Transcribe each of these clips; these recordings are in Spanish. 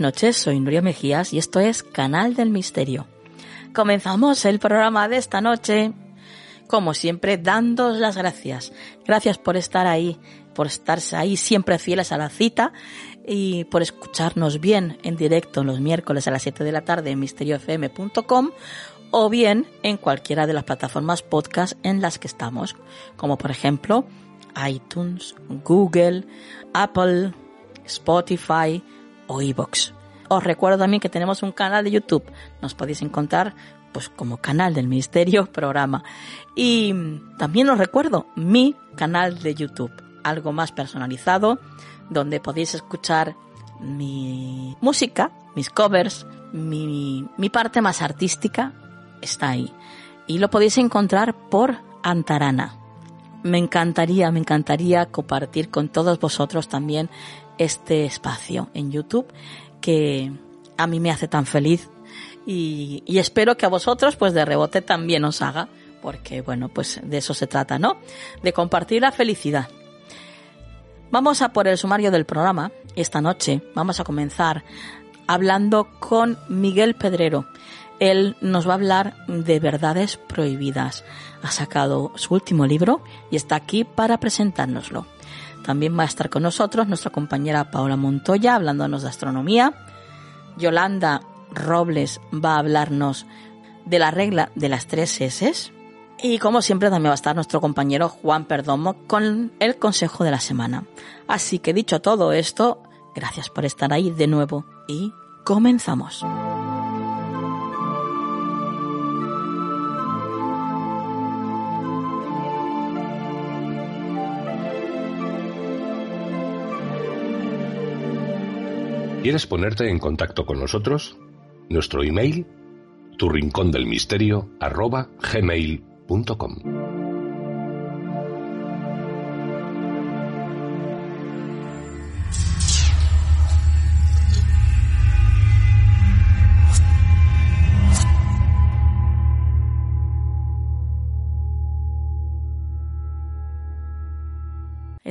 Buenas noches, soy Nuria Mejías y esto es Canal del Misterio. Comenzamos el programa de esta noche, como siempre, dándos las gracias. Gracias por estar ahí, por estarse ahí siempre fieles a la cita y por escucharnos bien en directo los miércoles a las 7 de la tarde en misteriofm.com o bien en cualquiera de las plataformas podcast en las que estamos, como por ejemplo iTunes, Google, Apple, Spotify, o iVoox. Os recuerdo también que tenemos un canal de YouTube. Nos podéis encontrar pues como canal del Misterio programa. Y también os recuerdo mi canal de YouTube, algo más personalizado, donde podéis escuchar mi música, mis covers, mi, mi parte más artística está ahí. Y lo podéis encontrar por Antarana. Me encantaría, me encantaría compartir con todos vosotros también este espacio en YouTube que a mí me hace tan feliz y, espero que a vosotros pues de rebote también os haga porque bueno pues de eso se trata no de compartir la felicidad. Vamos a por el sumario del programa esta noche. Vamos a comenzar hablando con Miguel Pedrero. Él nos va a hablar de verdades prohibidas. Ha sacado su último libro y está aquí para presentárnoslo también va a estar con nosotros nuestra compañera Paola Montoya hablándonos de astronomía. Yolanda Robles va a hablarnos de la regla de las tres S. Y como siempre también va a estar nuestro compañero Juan Perdomo con el consejo de la semana. Así que dicho todo esto, gracias por estar ahí de nuevo y comenzamos. ¿Quieres ponerte en contacto con nosotros? Nuestro email, tu del misterio, arroba.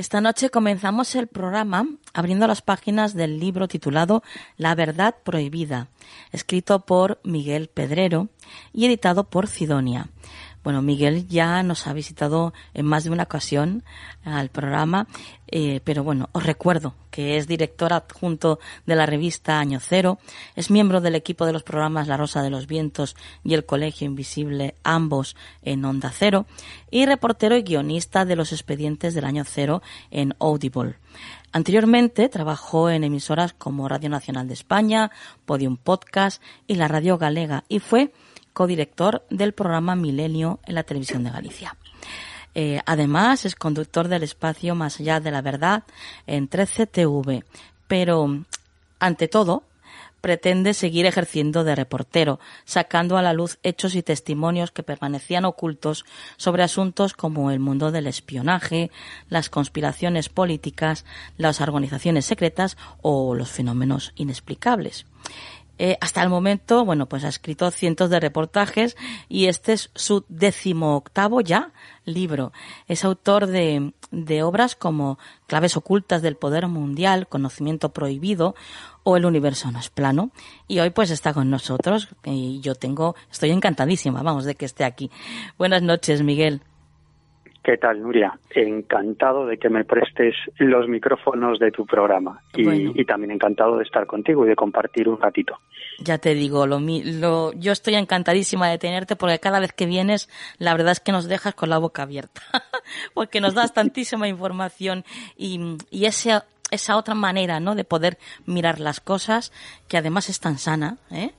Esta noche comenzamos el programa abriendo las páginas del libro titulado La verdad prohibida, escrito por Miguel Pedrero y editado por Sidonia. Bueno, Miguel ya nos ha visitado en más de una ocasión al programa, eh, pero bueno, os recuerdo que es director adjunto de la revista Año Cero, es miembro del equipo de los programas La Rosa de los Vientos y El Colegio Invisible, ambos en Onda Cero, y reportero y guionista de los expedientes del Año Cero en Audible. Anteriormente trabajó en emisoras como Radio Nacional de España, Podium Podcast y la Radio Galega y fue codirector del programa Milenio en la televisión de Galicia. Eh, además, es conductor del espacio Más allá de la verdad en 13TV, pero ante todo, pretende seguir ejerciendo de reportero, sacando a la luz hechos y testimonios que permanecían ocultos sobre asuntos como el mundo del espionaje, las conspiraciones políticas, las organizaciones secretas o los fenómenos inexplicables. Eh, hasta el momento, bueno, pues ha escrito cientos de reportajes y este es su decimoctavo ya libro. Es autor de, de obras como Claves ocultas del poder mundial, Conocimiento prohibido o El universo no es plano. Y hoy pues está con nosotros y yo tengo, estoy encantadísima, vamos, de que esté aquí. Buenas noches, Miguel. ¿Qué tal, Nuria? Encantado de que me prestes los micrófonos de tu programa y, también encantado de estar contigo y de compartir un ratito. Ya te digo, lo, lo, yo estoy encantadísima de tenerte porque cada vez que vienes, la verdad es que nos dejas con la boca abierta, porque nos das tantísima información y, y ese, esa otra manera, ¿no? De poder mirar las cosas que además es tan sana, ¿eh?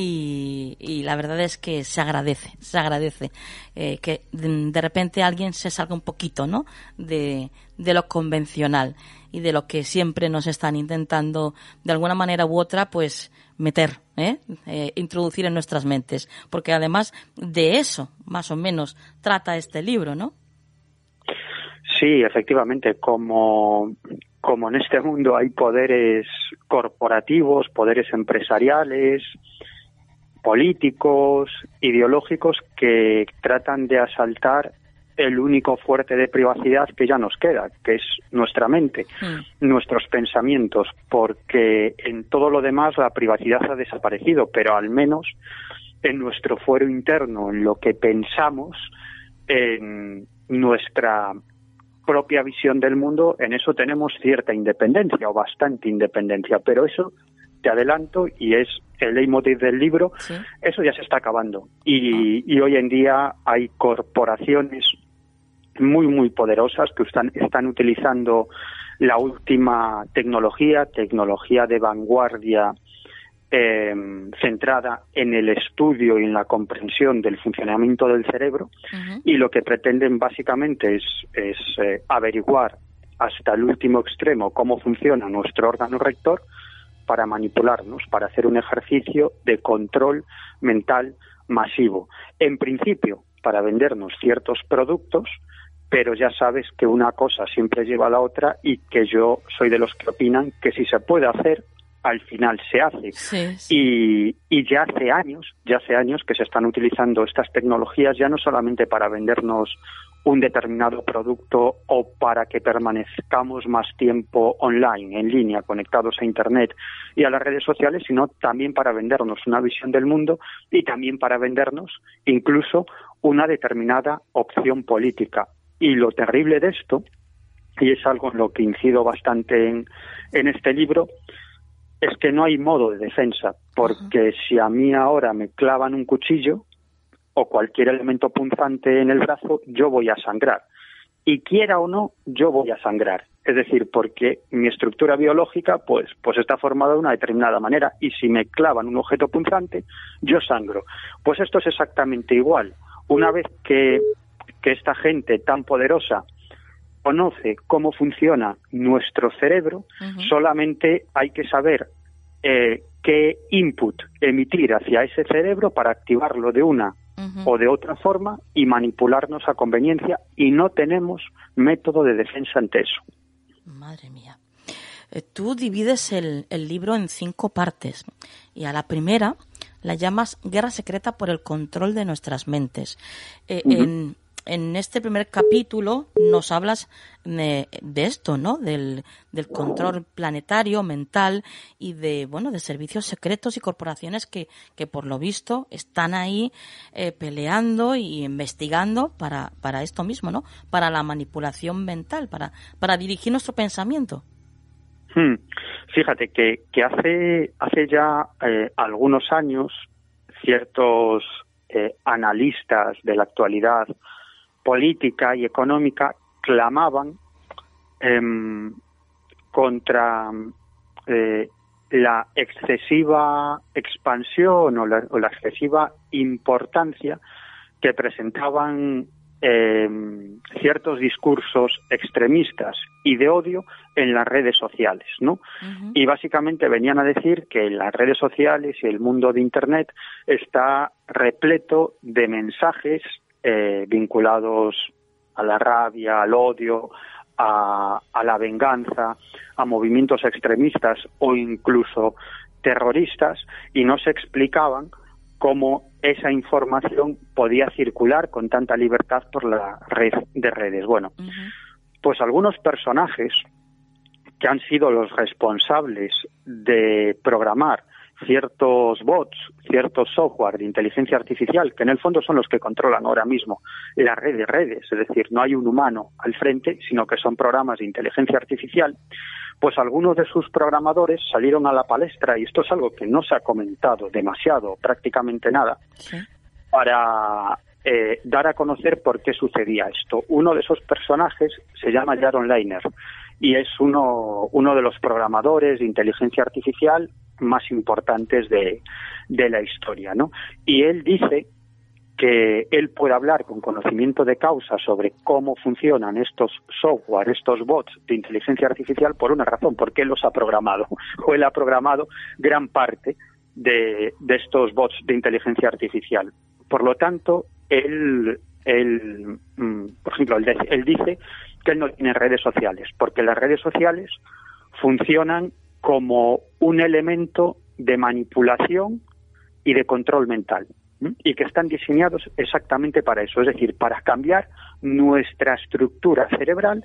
Y, la verdad es que se agradece, se agradece eh, que de, repente alguien se salga un poquito, ¿no? De, de lo convencional y de lo que siempre nos están intentando, de alguna manera u otra, pues meter, ¿eh? ¿eh? introducir en nuestras mentes, porque además de eso, más o menos, trata este libro, ¿no? Sí, efectivamente, como, como en este mundo hay poderes corporativos, poderes empresariales, políticos, ideológicos que tratan de asaltar el único fuerte de privacidad que ya nos queda, que es nuestra mente, hmm. nuestros pensamientos, porque en todo lo demás la privacidad ha desaparecido, pero al menos en nuestro fuero interno, en lo que pensamos, en nuestra propia visión del mundo, en eso tenemos cierta independencia o bastante independencia, pero eso te adelanto, y es el leitmotiv del libro, eso ya se está acabando. Y, ah. y, hoy en día hay corporaciones muy, muy poderosas que están, están utilizando la última tecnología, tecnología de vanguardia em, centrada en el estudio y en la comprensión del funcionamiento del cerebro y lo que pretenden básicamente es, es eh, averiguar hasta el último extremo cómo funciona nuestro órgano rector para manipularnos, para hacer un ejercicio de control mental masivo. En principio, para vendernos ciertos productos, pero ya sabes que una cosa siempre lleva a la otra y que yo soy de los que opinan que si se puede hacer, al final se hace. Y, y, ya hace años, ya hace años que se están utilizando estas tecnologías ya no solamente para vendernos un determinado producto o para que permanezcamos más tiempo online, en línea, conectados a Internet y a las redes sociales, sino también para vendernos una visión del mundo y también para vendernos incluso una determinada opción política. Y lo terrible de esto, y es algo en lo que incido bastante en, en este libro, es que no hay modo de defensa, porque si a mí ahora me clavan un cuchillo, o cualquier elemento punzante en el brazo, yo voy a sangrar. Y quiera o no, yo voy a sangrar. Es decir, porque mi estructura biológica pues, pues está formada de una determinada manera y si me clavan un objeto punzante, yo sangro. Pues esto es exactamente igual. Una vez que, que esta gente tan poderosa conoce cómo funciona nuestro cerebro, solamente hay que saber eh, qué input emitir hacia ese cerebro para activarlo de una o de otra forma y manipularnos a conveniencia y no tenemos método de defensa ante eso. Madre mía. Eh, tú divides el, libro en cinco partes y a la primera la llamas Guerra Secreta por el control de nuestras mentes. Eh, en, en este primer capítulo nos hablas de, esto, ¿no? Del, control planetario, mental y de, bueno, de servicios secretos y corporaciones que, que por lo visto están ahí eh, peleando y investigando para, para esto mismo, ¿no? Para la manipulación mental, para, para dirigir nuestro pensamiento. Hmm. Fíjate que, que hace, hace ya eh, algunos años ciertos eh, analistas de la actualidad política y económica clamaban em, contra eh, la excesiva expansión o la, excesiva importancia que presentaban em, ciertos discursos extremistas y de odio en las redes sociales, ¿no? Y básicamente venían a decir que las redes sociales y el mundo de Internet está repleto de mensajes eh, vinculados a la rabia, al odio, a, la venganza, a movimientos extremistas o incluso terroristas y no se explicaban cómo esa información podía circular con tanta libertad por la red de redes. Bueno, pues algunos personajes que han sido los responsables de programar ciertos bots, ciertos software de inteligencia artificial, que en el fondo son los que controlan ahora mismo la red de redes, es decir, no hay un humano al frente, sino que son programas de inteligencia artificial, pues algunos de sus programadores salieron a la palestra, y esto es algo que no se ha comentado demasiado, prácticamente nada, para eh, dar a conocer por qué sucedía esto. Uno de esos personajes se llama Jaron Leiner y es uno, uno de los programadores de inteligencia artificial más importantes de, de la historia, ¿no? Y él dice que él puede hablar con conocimiento de causa sobre cómo funcionan estos software, estos bots de inteligencia artificial por una razón, porque él los ha programado, o él ha programado gran parte de, de estos bots de inteligencia artificial. Por lo tanto, él, él mm, por ejemplo, él dice que él no tiene redes sociales, porque las redes sociales funcionan como un elemento de manipulación y de control mental y que están diseñados exactamente para eso, es decir, para cambiar nuestra estructura cerebral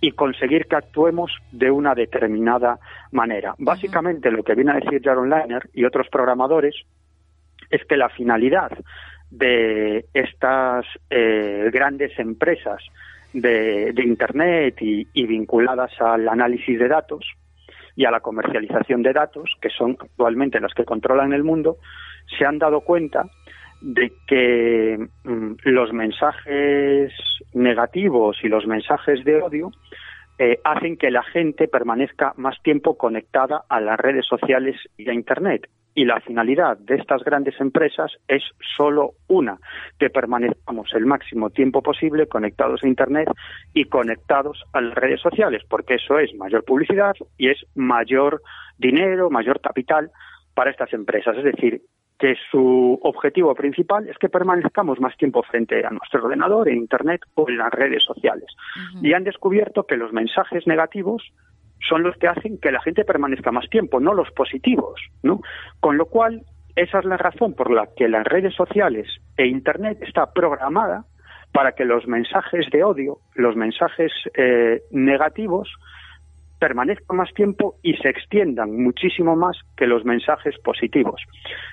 y conseguir que actuemos de una determinada manera. Básicamente lo que viene a decir Jaron Liner y otros programadores es que la finalidad de estas eh, grandes empresas de, Internet y, vinculadas al análisis de datos y a la comercialización de datos, que son actualmente las que controlan el mundo, se han dado cuenta de que mm, los mensajes negativos y los mensajes de odio eh, hacen que la gente permanezca más tiempo conectada a las redes sociales y a Internet y la finalidad de estas grandes empresas es solo una, que permanezcamos el máximo tiempo posible conectados a Internet y conectados a las redes sociales, porque eso es mayor publicidad y es mayor dinero, mayor capital para estas empresas. Es decir, que su objetivo principal es que permanezcamos más tiempo frente a nuestro ordenador, en Internet o en las redes sociales. Y han descubierto que los mensajes negativos son los que hacen que la gente permanezca más tiempo, no los positivos, ¿no? Con lo cual, esa es la razón por la que las redes sociales e Internet está programada para que los mensajes de odio, los mensajes eh, negativos, permanezcan más tiempo y se extiendan muchísimo más que los mensajes positivos.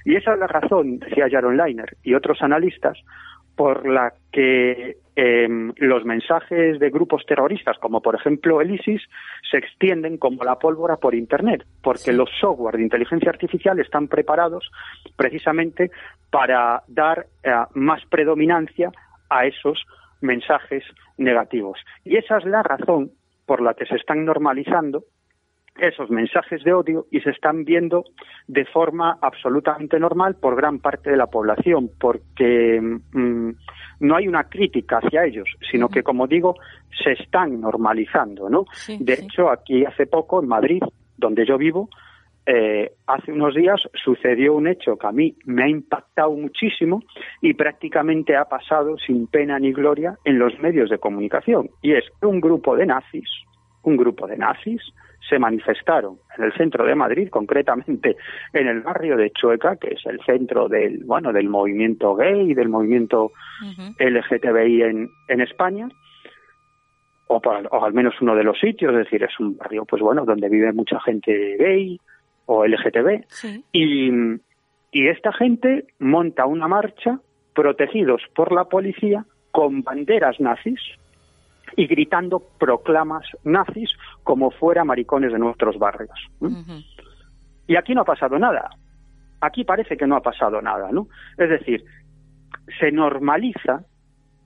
Y esa es la razón, decía Jaron Leiner y otros analistas, por la que em, los mensajes de grupos terroristas, como por ejemplo el ISIS, se extienden como la pólvora por Internet, porque los software de inteligencia artificial están preparados precisamente para dar eh, más predominancia a esos mensajes negativos. Y esa es la razón por la que se están normalizando esos mensajes de odio y se están viendo de forma absolutamente normal por gran parte de la población, porque mm, no hay una crítica hacia ellos, sino que, como digo, se están normalizando, ¿no? de hecho, aquí hace poco, en Madrid, donde yo vivo, eh, hace unos días sucedió un hecho que a mí me ha impactado muchísimo y prácticamente ha pasado sin pena ni gloria en los medios de comunicación. Y es que un grupo de nazis, un grupo de nazis, se manifestaron en el centro de Madrid, concretamente en el barrio de Chueca, que es el centro del, bueno, del movimiento gay y del movimiento LGTBI en, en España, o, o, al menos uno de los sitios, es decir, es un barrio, pues bueno, donde vive mucha gente gay o LGTB. Y, y esta gente monta una marcha protegidos por la policía con banderas nazis y gritando proclamas nazis como fuera maricones de nuestros barrios. Y aquí no ha pasado nada. Aquí parece que no ha pasado nada, ¿no? Es decir, se normaliza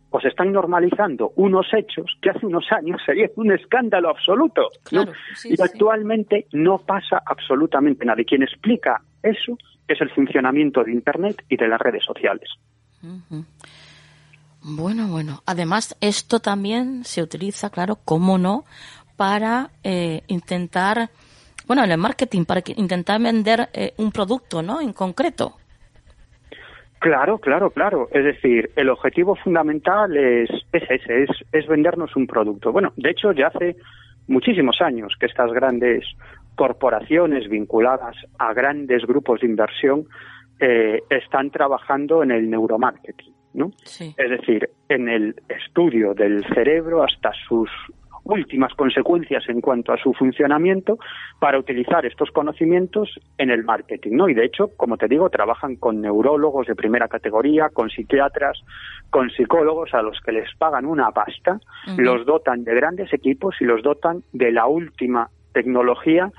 o se están normalizando unos hechos que hace unos años serían un escándalo absoluto. y actualmente no pasa absolutamente nada. Y quien explica eso es el funcionamiento de Internet y de las redes sociales. Bueno, bueno. Además, esto también se utiliza, claro, cómo no, para eh, intentar, bueno, en el marketing, para intentar vender eh, un producto, ¿no? En concreto. Claro, claro, claro. Es decir, el objetivo fundamental es, es ese, es, es vendernos un producto. Bueno, de hecho, ya hace muchísimos años que estas grandes corporaciones vinculadas a grandes grupos de inversión eh, están trabajando en el neuromarketing. ¿No? Es decir, en el estudio del cerebro hasta sus últimas consecuencias en cuanto a su funcionamiento para utilizar estos conocimientos en el marketing, ¿no? Y de hecho, como te digo, trabajan con neurólogos de primera categoría, con psiquiatras, con psicólogos a los que les pagan una pasta, los dotan de grandes equipos y los dotan de la última tecnología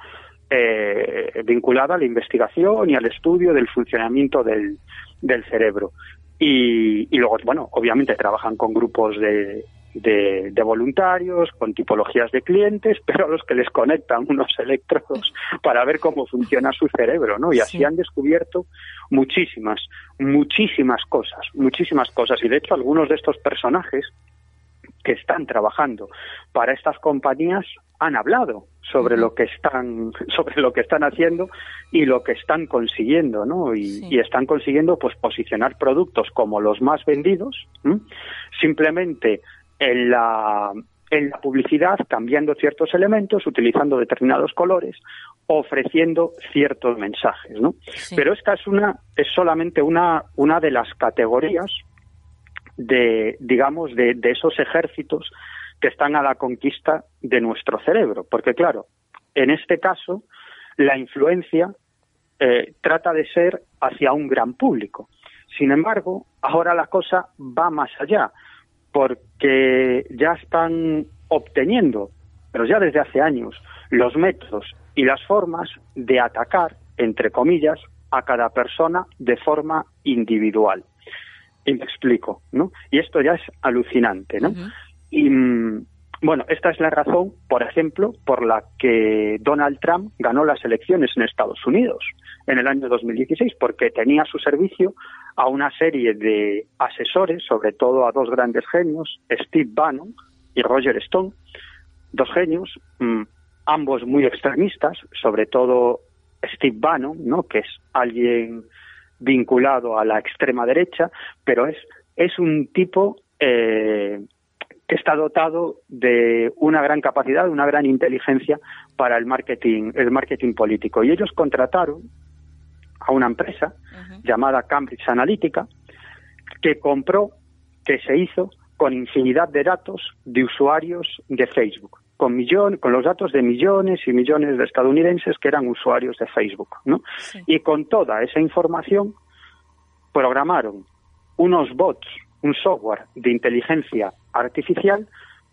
eh, vinculada a la investigación y al estudio del funcionamiento del, del cerebro. Y, luego, bueno, obviamente trabajan con grupos de, de, voluntarios, con tipologías de clientes, pero a los que les conectan unos electrodos para ver cómo funciona su cerebro, ¿no? Y así han descubierto muchísimas, muchísimas cosas, muchísimas cosas. Y de hecho, algunos de estos personajes que están trabajando para estas compañías han hablado sobre lo que están sobre lo que están haciendo y lo que están consiguiendo no y, están consiguiendo pues posicionar productos como los más vendidos simplemente en la en la publicidad cambiando ciertos elementos utilizando determinados colores ofreciendo ciertos mensajes no pero esta es una es solamente una una de las categorías de digamos de, de esos ejércitos que están a la conquista de nuestro cerebro. Porque, claro, en este caso, la influencia eh, trata de ser hacia un gran público. Sin embargo, ahora la cosa va más allá, porque ya están obteniendo, pero ya desde hace años, los métodos y las formas de atacar, entre comillas, a cada persona de forma individual. Y me explico, ¿no? Y esto ya es alucinante, ¿no? Y mm, bueno, esta es la razón, por ejemplo, por la que Donald Trump ganó las elecciones en Estados Unidos en el año 2016, porque tenía a su servicio a una serie de asesores, sobre todo a dos grandes genios, Steve Bannon y Roger Stone, dos genios, mm, ambos muy extremistas, sobre todo Steve Bannon, ¿no? que es alguien vinculado a la extrema derecha, pero es, es un tipo eh, está dotado de una gran capacidad, una gran inteligencia para el marketing, el marketing político. Y ellos contrataron a una empresa llamada Cambridge Analytica que compró, que se hizo con infinidad de datos de usuarios de Facebook, con millón, con los datos de millones y millones de estadounidenses que eran usuarios de Facebook, ¿no? Y con toda esa información programaron unos bots un software de inteligencia artificial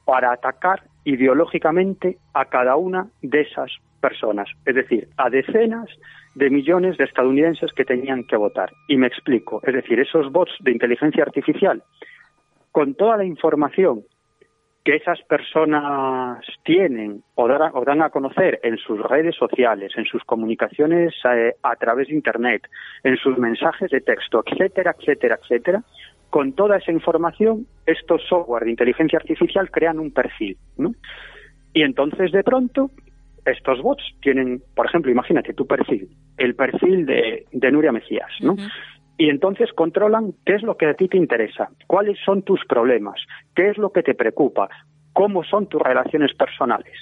para atacar ideológicamente a cada una de esas personas, es decir, a decenas de millones de estadounidenses que tenían que votar. Y me explico, es decir, esos bots de inteligencia artificial, con toda la información que esas personas tienen o, dan a conocer en sus redes sociales, en sus comunicaciones eh, a través de Internet, en sus mensajes de texto, etcétera, etcétera, etcétera, con toda esa información, estos software de inteligencia artificial crean un perfil, ¿no? Y entonces, de pronto, estos bots tienen, por ejemplo, imagínate tu perfil, el perfil de, Nuria Mejías, ¿no? Y entonces controlan qué es lo que a ti te interesa, cuáles son tus problemas, qué es lo que te preocupa, cómo son tus relaciones personales.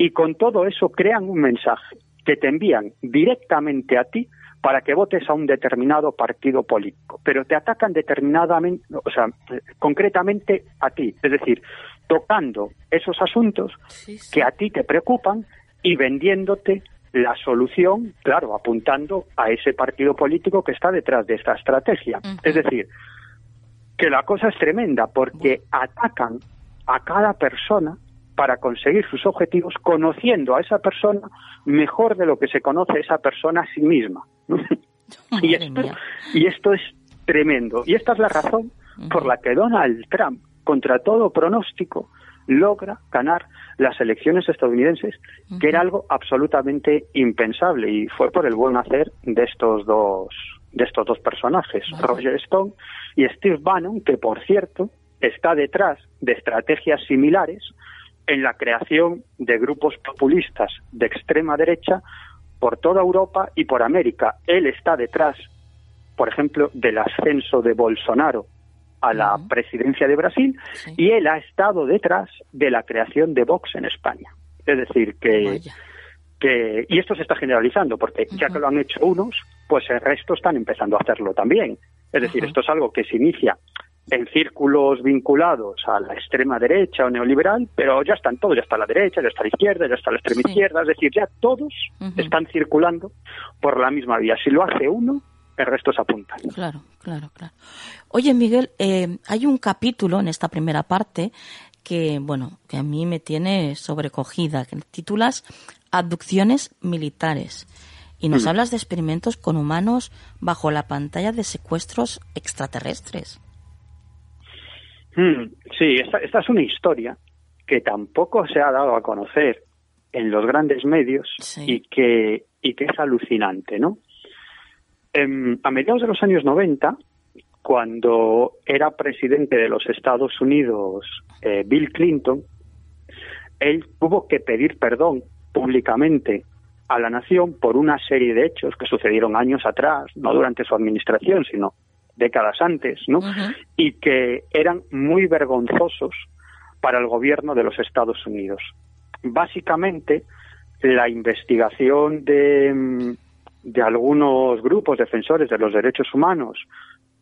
y con todo eso crean un mensaje que te envían directamente a ti para que votes a un determinado partido político, pero te atacan determinadamente, o sea, concretamente a ti, es decir, tocando esos asuntos que a ti te preocupan y vendiéndote la solución, claro, apuntando a ese partido político que está detrás de esta estrategia. Es decir, que la cosa es tremenda porque atacan a cada persona para conseguir sus objetivos conociendo a esa persona mejor de lo que se conoce esa persona a sí misma. y, esto, y esto es tremendo. Y esta es la razón por la que Donald Trump, contra todo pronóstico, logra ganar las elecciones estadounidenses, que era algo absolutamente impensable. Y fue por el buen hacer de estos dos de estos dos personajes, Roger Stone y Steve Bannon, que por cierto está detrás de estrategias similares en la creación de grupos populistas de extrema derecha por toda Europa y por América. Él está detrás, por ejemplo, del ascenso de Bolsonaro a la presidencia de Brasil y él ha estado detrás de la creación de Vox en España. Es decir, que, que y esto se está generalizando porque ya que lo han hecho unos, pues el resto están empezando a hacerlo también. Es decir, esto es algo que se inicia en círculos vinculados a la extrema derecha o neoliberal, pero ya están todos, ya está la derecha, ya está la izquierda, ya está la extrema izquierda, es decir, ya todos están circulando por la misma vía. Si lo hace uno, el resto se apunta. Claro, claro, claro. Oye, Miguel, eh, hay un capítulo en esta primera parte que, bueno, que a mí me tiene sobrecogida, que titulas Abducciones militares. Y nos mm. hablas de experimentos con humanos bajo la pantalla de secuestros extraterrestres. Mm, sí, esta, esta es una historia que tampoco se ha dado a conocer en los grandes medios y, que, y que es alucinante, ¿no? Em, a mediados de los años 90, cuando era presidente de los Estados Unidos eh, Bill Clinton, él tuvo que pedir perdón públicamente a la nación por una serie de hechos que sucedieron años atrás, no durante su administración, sino décadas antes, ¿no? Y que eran muy vergonzosos para el gobierno de los Estados Unidos. Básicamente, la investigación de, mm, de algunos grupos defensores de los derechos humanos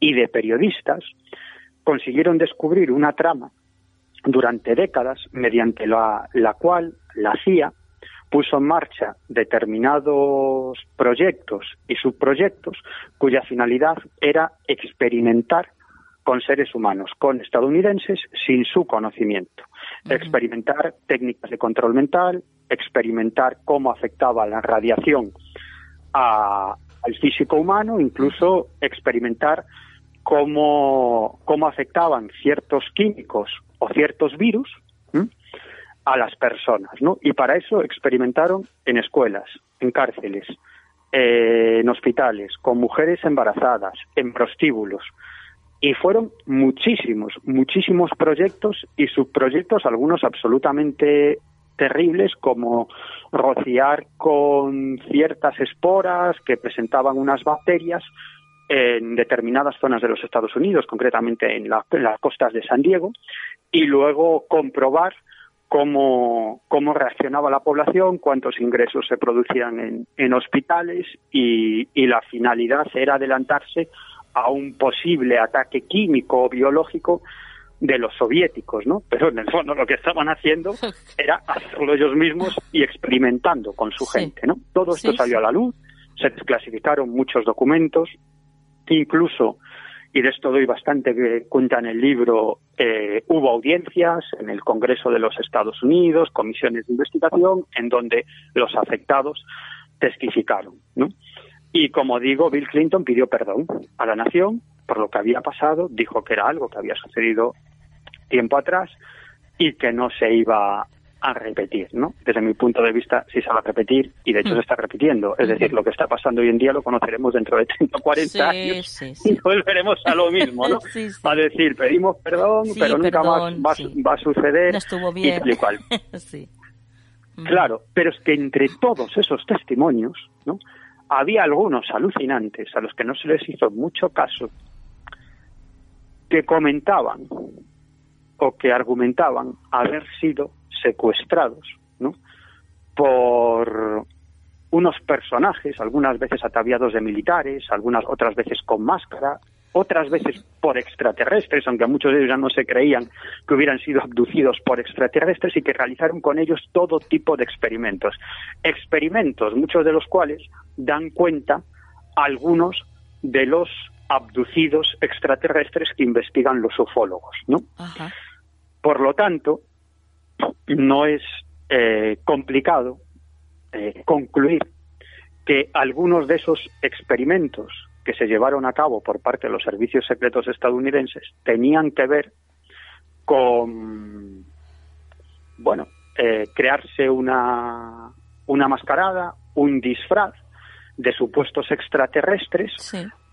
y de periodistas consiguieron descubrir una trama durante décadas mediante la, la cual la CIA puso en marcha determinados proyectos y subproyectos cuya finalidad era experimentar con seres humanos, con estadounidenses, sin su conocimiento. Experimentar técnicas de control mental, experimentar cómo afectaba la radiación al físico humano, incluso experimentar cómo, cómo afectaban ciertos químicos o ciertos virus a las personas, ¿no? Y para eso experimentaron en escuelas, en cárceles, eh, en hospitales, con mujeres embarazadas, en prostíbulos. Y fueron muchísimos, muchísimos proyectos y subproyectos, algunos absolutamente terribles, como rociar con ciertas esporas que presentaban unas bacterias en determinadas zonas de los Estados Unidos, concretamente en, en las costas de San Diego, y luego comprobar cómo, cómo reaccionaba la población, cuántos ingresos se producían en, hospitales y, la finalidad era adelantarse a un posible ataque químico o biológico de los soviéticos, ¿no? Pero en el fondo lo que estaban haciendo era hacerlo ellos mismos y experimentando con su gente, ¿no? Todo esto salió a la luz, se desclasificaron muchos documentos, incluso y de esto doy bastante cuenta en el libro, eh, hubo audiencias en el Congreso de los Estados Unidos, comisiones de investigación, en donde los afectados testificaron. ¿no? Y como digo, Bill Clinton pidió perdón a la nación por lo que había pasado, dijo que era algo que había sucedido tiempo atrás y que no se iba a repetir, ¿no? Desde mi punto de vista, sí se va a repetir y de hecho se está repitiendo. Es decir, lo que está pasando hoy en día lo conoceremos dentro de 30 o 40 años y volveremos a lo mismo, ¿no? a decir, pedimos perdón, pero nunca más va, a suceder no estuvo bien. y tal Claro, pero es que entre todos esos testimonios, ¿no? Había algunos alucinantes a los que no se les hizo mucho caso que comentaban o que argumentaban haber sido secuestrados ¿no? por unos personajes, algunas veces ataviados de militares, algunas otras veces con máscara, otras veces por extraterrestres, aunque muchos de ellos ya no se creían que hubieran sido abducidos por extraterrestres y que realizaron con ellos todo tipo de experimentos. Experimentos, muchos de los cuales dan cuenta algunos de los abducidos extraterrestres que investigan los ufólogos, ¿no? Por lo tanto, no es eh, complicado eh, concluir que algunos de esos experimentos que se llevaron a cabo por parte de los servicios secretos estadounidenses tenían que ver con, bueno, eh, crearse una, una mascarada, un disfraz de supuestos extraterrestres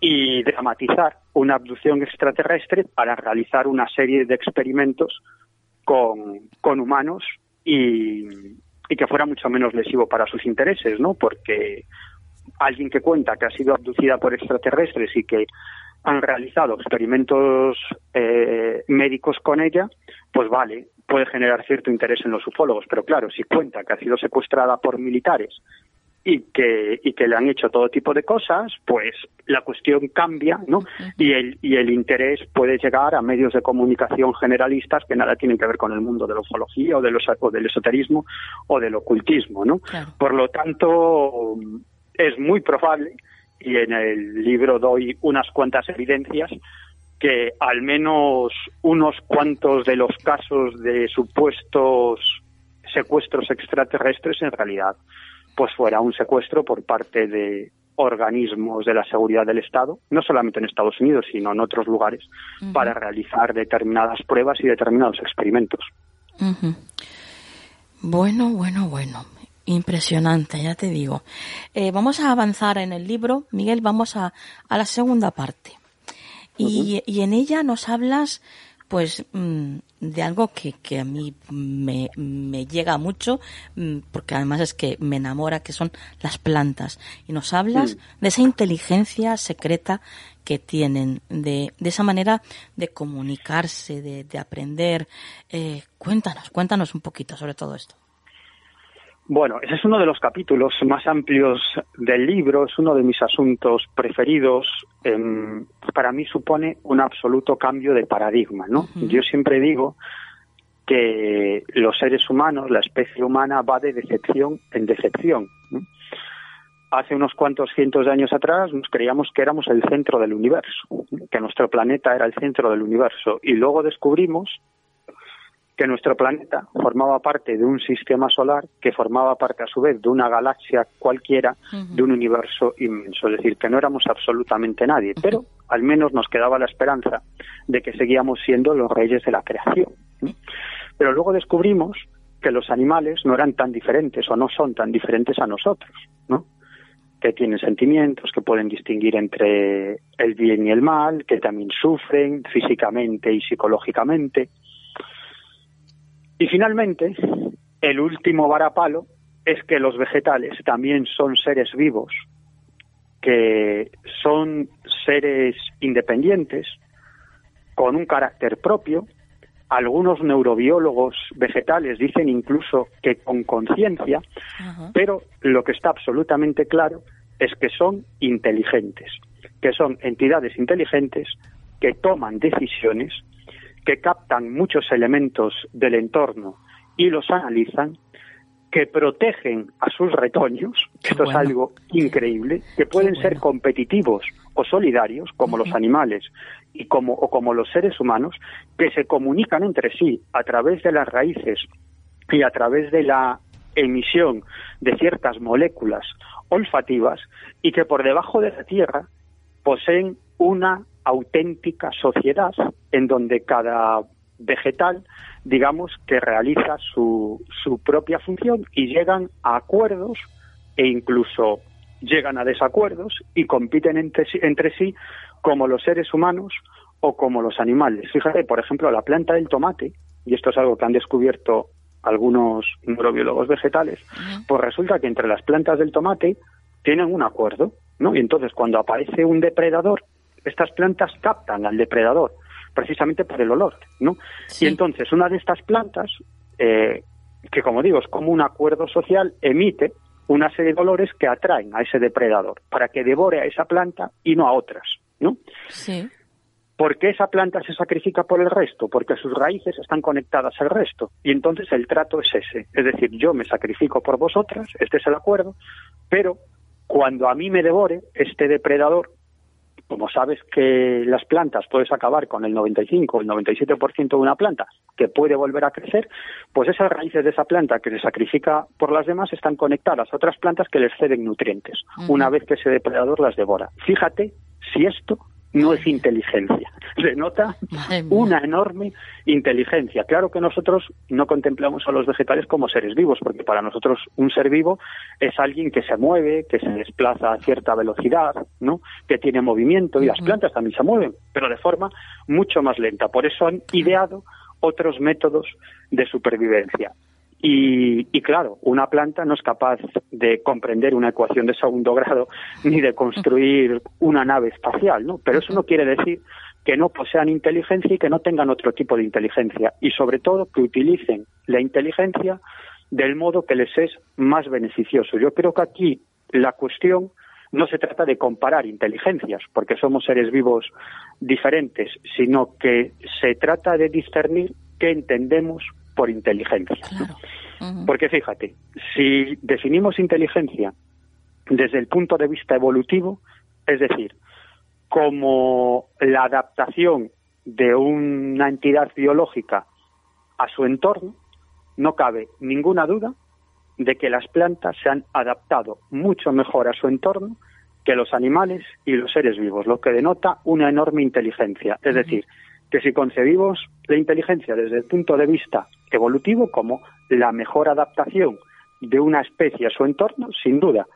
y dramatizar una abducción extraterrestre para realizar una serie de experimentos con, con humanos y, y que fuera mucho menos lesivo para sus intereses, ¿no? Porque alguien que cuenta que ha sido abducida por extraterrestres y que han realizado experimentos eh, médicos con ella, pues vale, puede generar cierto interés en los ufólogos, pero claro, si cuenta que ha sido secuestrada por militares y que, y que le han hecho todo tipo de cosas, pues la cuestión cambia, ¿no? Y el, y el interés puede llegar a medios de comunicación generalistas que nada tienen que ver con el mundo de la ufología o, de los, o del esoterismo o del ocultismo, ¿no? Por lo tanto, es muy probable, y en el libro doy unas cuantas evidencias, que al menos unos cuantos de los casos de supuestos secuestros extraterrestres en realidad pues fuera un secuestro por parte de organismos de la seguridad del Estado, no solamente en Estados Unidos, sino en otros lugares, para realizar determinadas pruebas y determinados experimentos. Bueno, bueno, bueno. Impresionante, ya te digo. Eh, vamos a avanzar en el libro, Miguel, vamos a, a la segunda parte. Y, y en ella nos hablas pues mm, de algo que, que a mí me, me llega mucho, mm, porque además es que me enamora, que son las plantas. Y nos hablas de esa inteligencia secreta que tienen, de, de esa manera de comunicarse, de, de aprender. Eh, cuéntanos, cuéntanos un poquito sobre todo esto. Bueno, ese es uno de los capítulos más amplios del libro, es uno de mis asuntos preferidos. Em, para mí supone un absoluto cambio de paradigma, ¿no? Yo siempre digo que los seres humanos, la especie humana, va de decepción en decepción. Hace unos cuantos cientos de años atrás nos creíamos que éramos el centro del universo, que nuestro planeta era el centro del universo, y luego descubrimos que nuestro planeta formaba parte de un sistema solar que formaba parte a su vez de una galaxia cualquiera, de un universo inmenso, es decir, que no éramos absolutamente nadie, pero al menos nos quedaba la esperanza de que seguíamos siendo los reyes de la creación. Pero luego descubrimos que los animales no eran tan diferentes o no son tan diferentes a nosotros, ¿no? que tienen sentimientos, que pueden distinguir entre el bien y el mal, que también sufren físicamente y psicológicamente, y finalmente, el último varapalo es que los vegetales también son seres vivos, que son seres independientes, con un carácter propio. Algunos neurobiólogos vegetales dicen incluso que con conciencia, pero lo que está absolutamente claro es que son inteligentes, que son entidades inteligentes que toman decisiones que captan muchos elementos del entorno y los analizan, que protegen a sus retoños, esto es algo increíble, que pueden ser competitivos o solidarios, como los animales y como, o como los seres humanos, que se comunican entre sí a través de las raíces y a través de la emisión de ciertas moléculas olfativas y que por debajo de la tierra poseen una auténtica sociedad en donde cada vegetal, digamos, que realiza su, su propia función y llegan a acuerdos e incluso llegan a desacuerdos y compiten entre sí, entre sí como los seres humanos o como los animales. Fíjate, por ejemplo, la planta del tomate, y esto es algo que han descubierto algunos neurobiólogos vegetales, pues resulta que entre las plantas del tomate tienen un acuerdo, ¿no? Y entonces cuando aparece un depredador estas plantas captan al depredador, precisamente por el olor, ¿no? Y entonces una de estas plantas, eh, que como digo, es como un acuerdo social, emite una serie de olores que atraen a ese depredador para que devore a esa planta y no a otras, ¿no? Sí. ¿Por qué esa planta se sacrifica por el resto? Porque sus raíces están conectadas al resto. Y entonces el trato es ese. Es decir, yo me sacrifico por vosotras, este es el acuerdo, pero cuando a mí me devore este depredador, como sabes que las plantas puedes acabar con el 95 o el 97% de una planta que puede volver a crecer, pues esas raíces de esa planta que se sacrifica por las demás están conectadas a otras plantas que les ceden nutrientes una vez que ese depredador las devora. Fíjate si esto no es inteligencia. Denota una enorme inteligencia. Claro que nosotros no contemplamos a los vegetales como seres vivos, porque para nosotros un ser vivo es alguien que se mueve, que se desplaza a cierta velocidad, ¿no? que tiene movimiento, y las plantas también se mueven, pero de forma mucho más lenta. Por eso han ideado otros métodos de supervivencia. Y, claro, una planta no es capaz de comprender una ecuación de segundo grado ni de construir una nave espacial, ¿no? Pero eso no quiere decir que no posean inteligencia y que no tengan otro tipo de inteligencia. Y sobre todo que utilicen la inteligencia del modo que les es más beneficioso. Yo creo que aquí la cuestión no se trata de comparar inteligencias, porque somos seres vivos diferentes, sino que se trata de discernir qué entendemos por inteligencia. Porque fíjate, si definimos inteligencia desde el punto de vista evolutivo, es decir, como la adaptación de una entidad biológica a su entorno, no cabe ninguna duda de que las plantas se han adaptado mucho mejor a su entorno que los animales y los seres vivos, lo que denota una enorme inteligencia. Es decir, que si concebimos la inteligencia desde el punto de vista evolutivo como la mejor adaptación de una especie a su entorno, sin duda,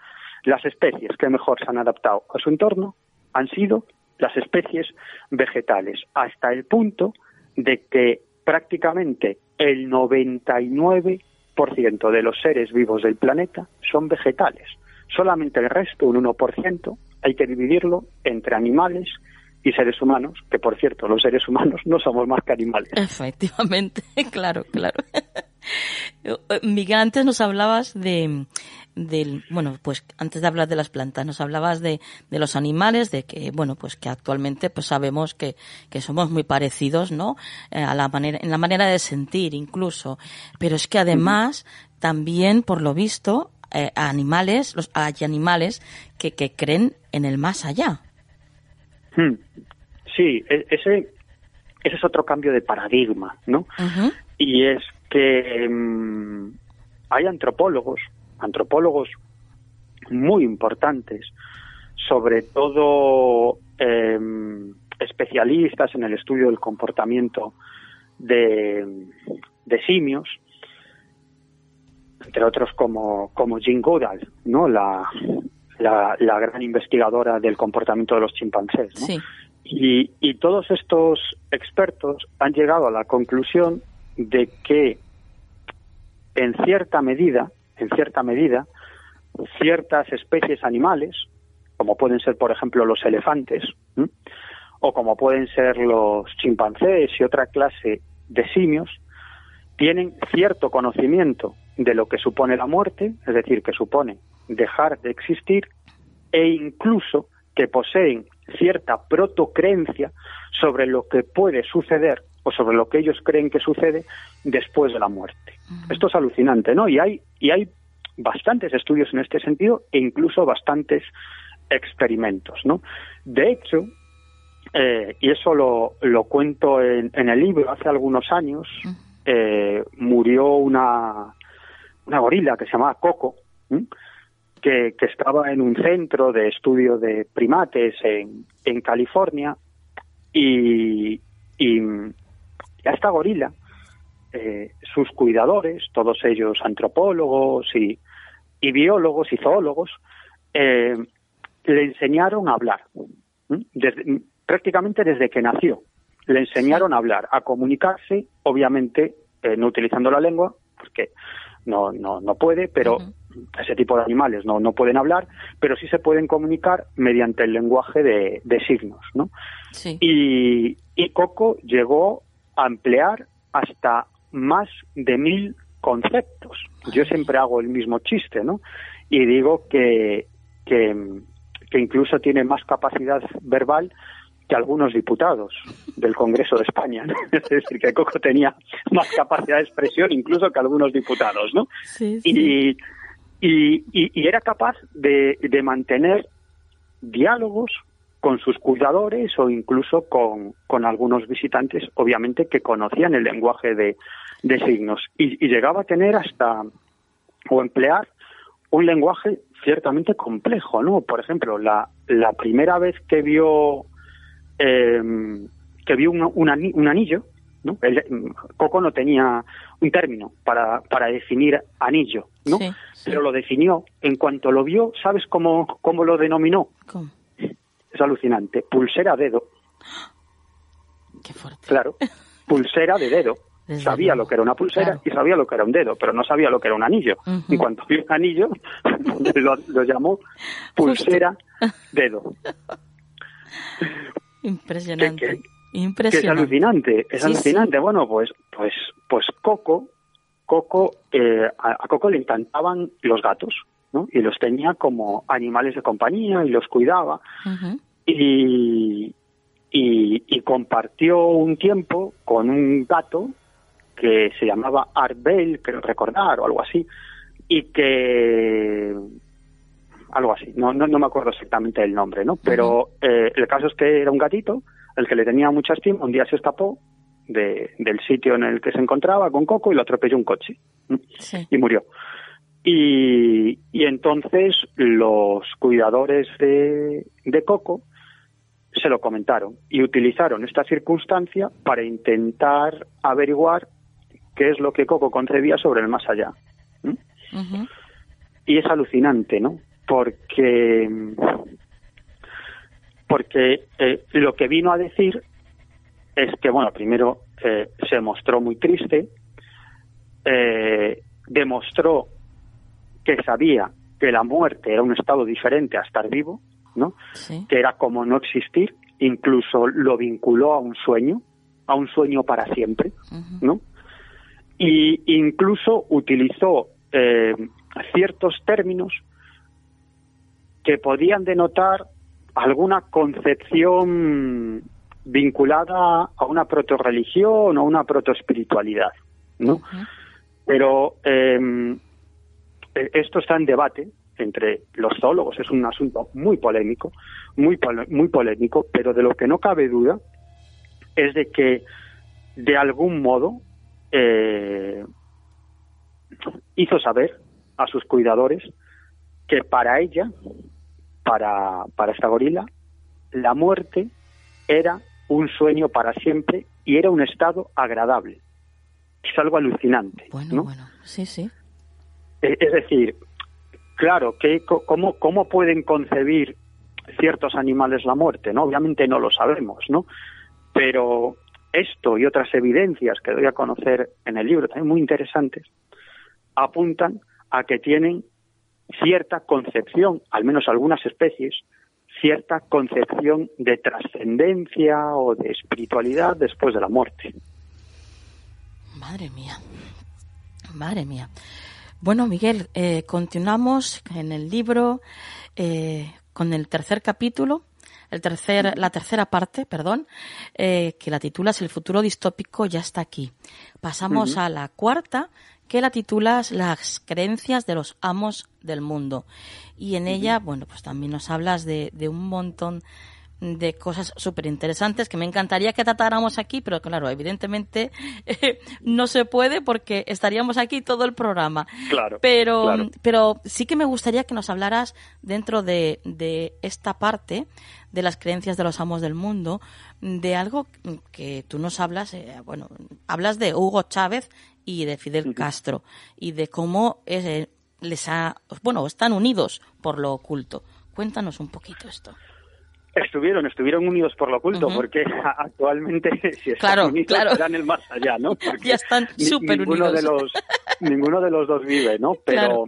las especies que mejor se han adaptado a su entorno han sido las especies vegetales, hasta el punto de que prácticamente el 99% de los seres vivos del planeta son vegetales. Solamente el resto, un 1%, hay que dividirlo entre animales y seres humanos, que por cierto, los seres humanos no somos más que animales. Efectivamente, claro, claro. Miguel, antes nos hablabas de, del, bueno, pues antes de hablar de las plantas, nos hablabas de, de los animales, de que, bueno, pues que actualmente pues sabemos que, que somos muy parecidos, ¿no? Eh, a la manera, en la manera de sentir incluso. Pero es que además, también, por lo visto, eh, animales, los, hay animales que, que creen en el más allá. Hmm. Sí, e, ese, ese es otro cambio de paradigma, ¿no? Y es que mm, hay antropólogos, antropólogos muy importantes, sobre todo em, especialistas en el estudio del comportamiento de, de, simios, entre otros como, como Jean Goodall, ¿no? la, la, gran investigadora del comportamiento de los chimpancés. Y, y todos estos expertos han llegado a la conclusión de que en cierta medida, en cierta medida, ciertas especies animales, como pueden ser, por ejemplo, los elefantes, o como pueden ser los chimpancés y otra clase de simios, tienen cierto conocimiento de lo que supone la muerte, es decir, que supone dejar de existir, e incluso que poseen cierta protocreencia sobre lo que puede suceder o sobre lo que ellos creen que sucede después de la muerte. Esto es alucinante, ¿no? Y hay, y hay bastantes estudios en este sentido e incluso bastantes experimentos, ¿no? De hecho, eh, y eso lo, lo cuento en, el libro, hace algunos años eh, murió una, una gorila que se llamaba Coco, que, que, estaba en un centro de estudio de primates en, en California y, y, a esta gorila, eh, sus cuidadores, todos ellos antropólogos y, biólogos y zoólogos, eh, le enseñaron a hablar, prácticamente desde que nació. Le enseñaron a hablar, a comunicarse, obviamente eh, no utilizando la lengua, porque no, no, no puede, pero ese tipo de animales no, no pueden hablar, pero sí se pueden comunicar mediante el lenguaje de, signos. ¿no? Y, y Coco llegó a emplear hasta más de mil conceptos. Yo siempre hago el mismo chiste, ¿no? Y digo que, que, que incluso tiene más capacidad verbal que algunos diputados del Congreso de España. ¿no? Es decir, que Coco tenía más capacidad de expresión incluso que algunos diputados, ¿no? Sí, sí. Y, y, y- y era capaz de, de mantener diálogos con sus cuidadores o incluso con, algunos visitantes, obviamente, que conocían el lenguaje de, signos. Y, y llegaba a tener hasta, o emplear, un lenguaje ciertamente complejo, ¿no? Por ejemplo, la, la primera vez que vio eh, que vio un, un anillo, ¿no? El- Coco no tenía un término para, para definir anillo, ¿no? Sí, sí. Pero lo definió. En cuanto lo vio, ¿sabes cómo, cómo lo denominó? ¿Cómo? Es alucinante. Pulsera dedo. Qué fuerte. Claro. Pulsera de dedo. Desde sabía luego. lo que era una pulsera Claro. y sabía lo que era un dedo, pero no sabía lo que era un anillo. En cuanto vio un anillo, lo, lo llamó pulsera dedo. Impresionante. Que- que- que es Impresionante. alucinante, es Sí, alucinante. Bueno, pues, pues, pues Coco, Coco, eh, a, a Coco le encantaban los gatos, ¿no? Y los tenía como animales de compañía y los cuidaba y, y, y compartió un tiempo con un gato que se llamaba Art Bell, creo recordar, o algo así, y que algo así, no, no, no me acuerdo exactamente el nombre, ¿no? Pero eh, el caso es que era un gatito, el que le tenía mucha estima, un día se escapó de, del sitio en el que se encontraba con Coco y lo atropelló un coche y murió. Y, y entonces los cuidadores de, de Coco se lo comentaron y utilizaron esta circunstancia para intentar averiguar qué es lo que Coco concebía sobre el más allá. Y es alucinante, ¿no? Porque, porque eh, lo que vino a decir es que, bueno, primero eh, se mostró muy triste, eh, demostró que sabía que la muerte era un estado diferente a estar vivo, ¿no? Sí. que era como no existir, incluso lo vinculó a un sueño, a un sueño para siempre, Ujú. ¿no? Y incluso utilizó eh, ciertos términos que podían denotar alguna concepción vinculada a una protorreligión o una protoespiritualidad, ¿no? Pero eh, eh, esto está en debate entre los zoólogos, es un asunto muy polémico, muy polémico, pero de lo que no cabe duda es de que de algún modo eh, hizo saber a sus cuidadores que para ella, para, para esta gorila, la muerte era un sueño para siempre y era un estado agradable. Es algo alucinante. Bueno, ¿no? bueno. Sí, sí. Eh, Es decir, claro, que, ¿cómo, ¿cómo pueden concebir ciertos animales la muerte? no Obviamente no lo sabemos, ¿no? Pero esto y otras evidencias que doy a conocer en el libro, también muy interesantes, apuntan a que tienen cierta concepción, al menos algunas especies, cierta concepción de trascendencia o de espiritualidad después de la muerte. Madre mía. Madre mía. Bueno, Miguel, eh, continuamos en el libro eh, con el tercer capítulo, el tercer, la tercera parte, perdón, eh, que la titulas El futuro distópico ya está aquí. Pasamos a la cuarta, que la titulas Las creencias de los amos del mundo. Y en ella, bueno, pues también nos hablas de, de un montón de cosas súper interesantes que me encantaría que tratáramos aquí, pero claro, evidentemente eh, no se puede porque estaríamos aquí todo el programa. Claro, Pero, claro. pero sí que me gustaría que nos hablaras dentro de, de esta parte de las creencias de los amos del mundo, de algo que tú nos hablas, eh, bueno, hablas de Hugo Chávez y de Fidel Castro y de cómo eh, les ha, bueno, están unidos por lo oculto. Cuéntanos un poquito esto. Estuvieron, estuvieron unidos por lo oculto, porque actualmente si están Claro, unidos claro. serán el más allá, ¿no? Porque Ya están súper unidos. de los ninguno de los dos vive, ¿no? Pero Claro.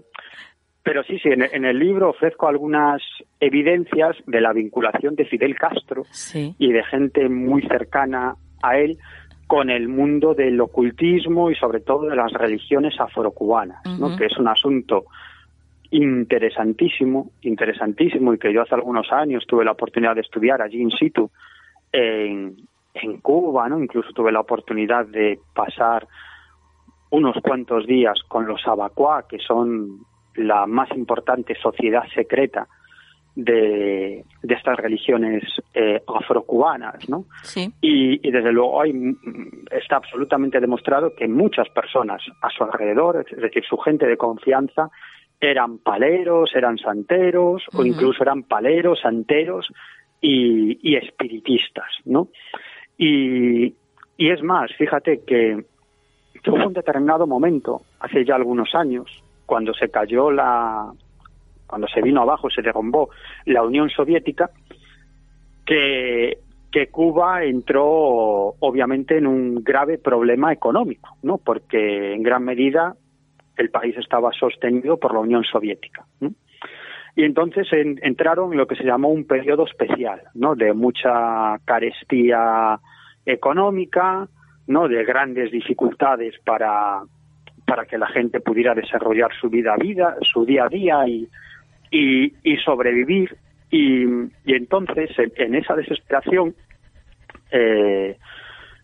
pero sí, sí, en, en el libro ofrezco algunas evidencias de la vinculación de Fidel Castro Sí. y de gente muy cercana a él con el mundo del ocultismo y sobre todo de las religiones afrocubanas, ¿no? que es un asunto interesantísimo, interesantísimo y que yo hace algunos años tuve la oportunidad de estudiar allí in situ en, en Cuba, ¿no? Incluso tuve la oportunidad de pasar unos cuantos días con los abacuá, que son la más importante sociedad secreta de, de estas religiones eh, afrocubanas, ¿no? Sí. Y, y, desde luego hay, está absolutamente demostrado que muchas personas a su alrededor, es decir, su gente de confianza, eran paleros, eran santeros, uh -huh. o incluso eran paleros, santeros y, y espiritistas, ¿no? Y, y, es más, fíjate que hubo un determinado momento, hace ya algunos años, cuando se cayó la, cuando se vino abajo, se derrumbó la Unión Soviética, que, Cuba entró obviamente en un grave problema económico, ¿no? Porque en gran medida el país estaba sostenido por la Unión Soviética. Y entonces en, entraron en lo que se llamó un periodo especial, ¿no? De mucha carestía económica, ¿no? De grandes dificultades para, para que la gente pudiera desarrollar su vida vida, su día a día y, y, y sobrevivir. Y, entonces, en, en, esa desesperación, eh,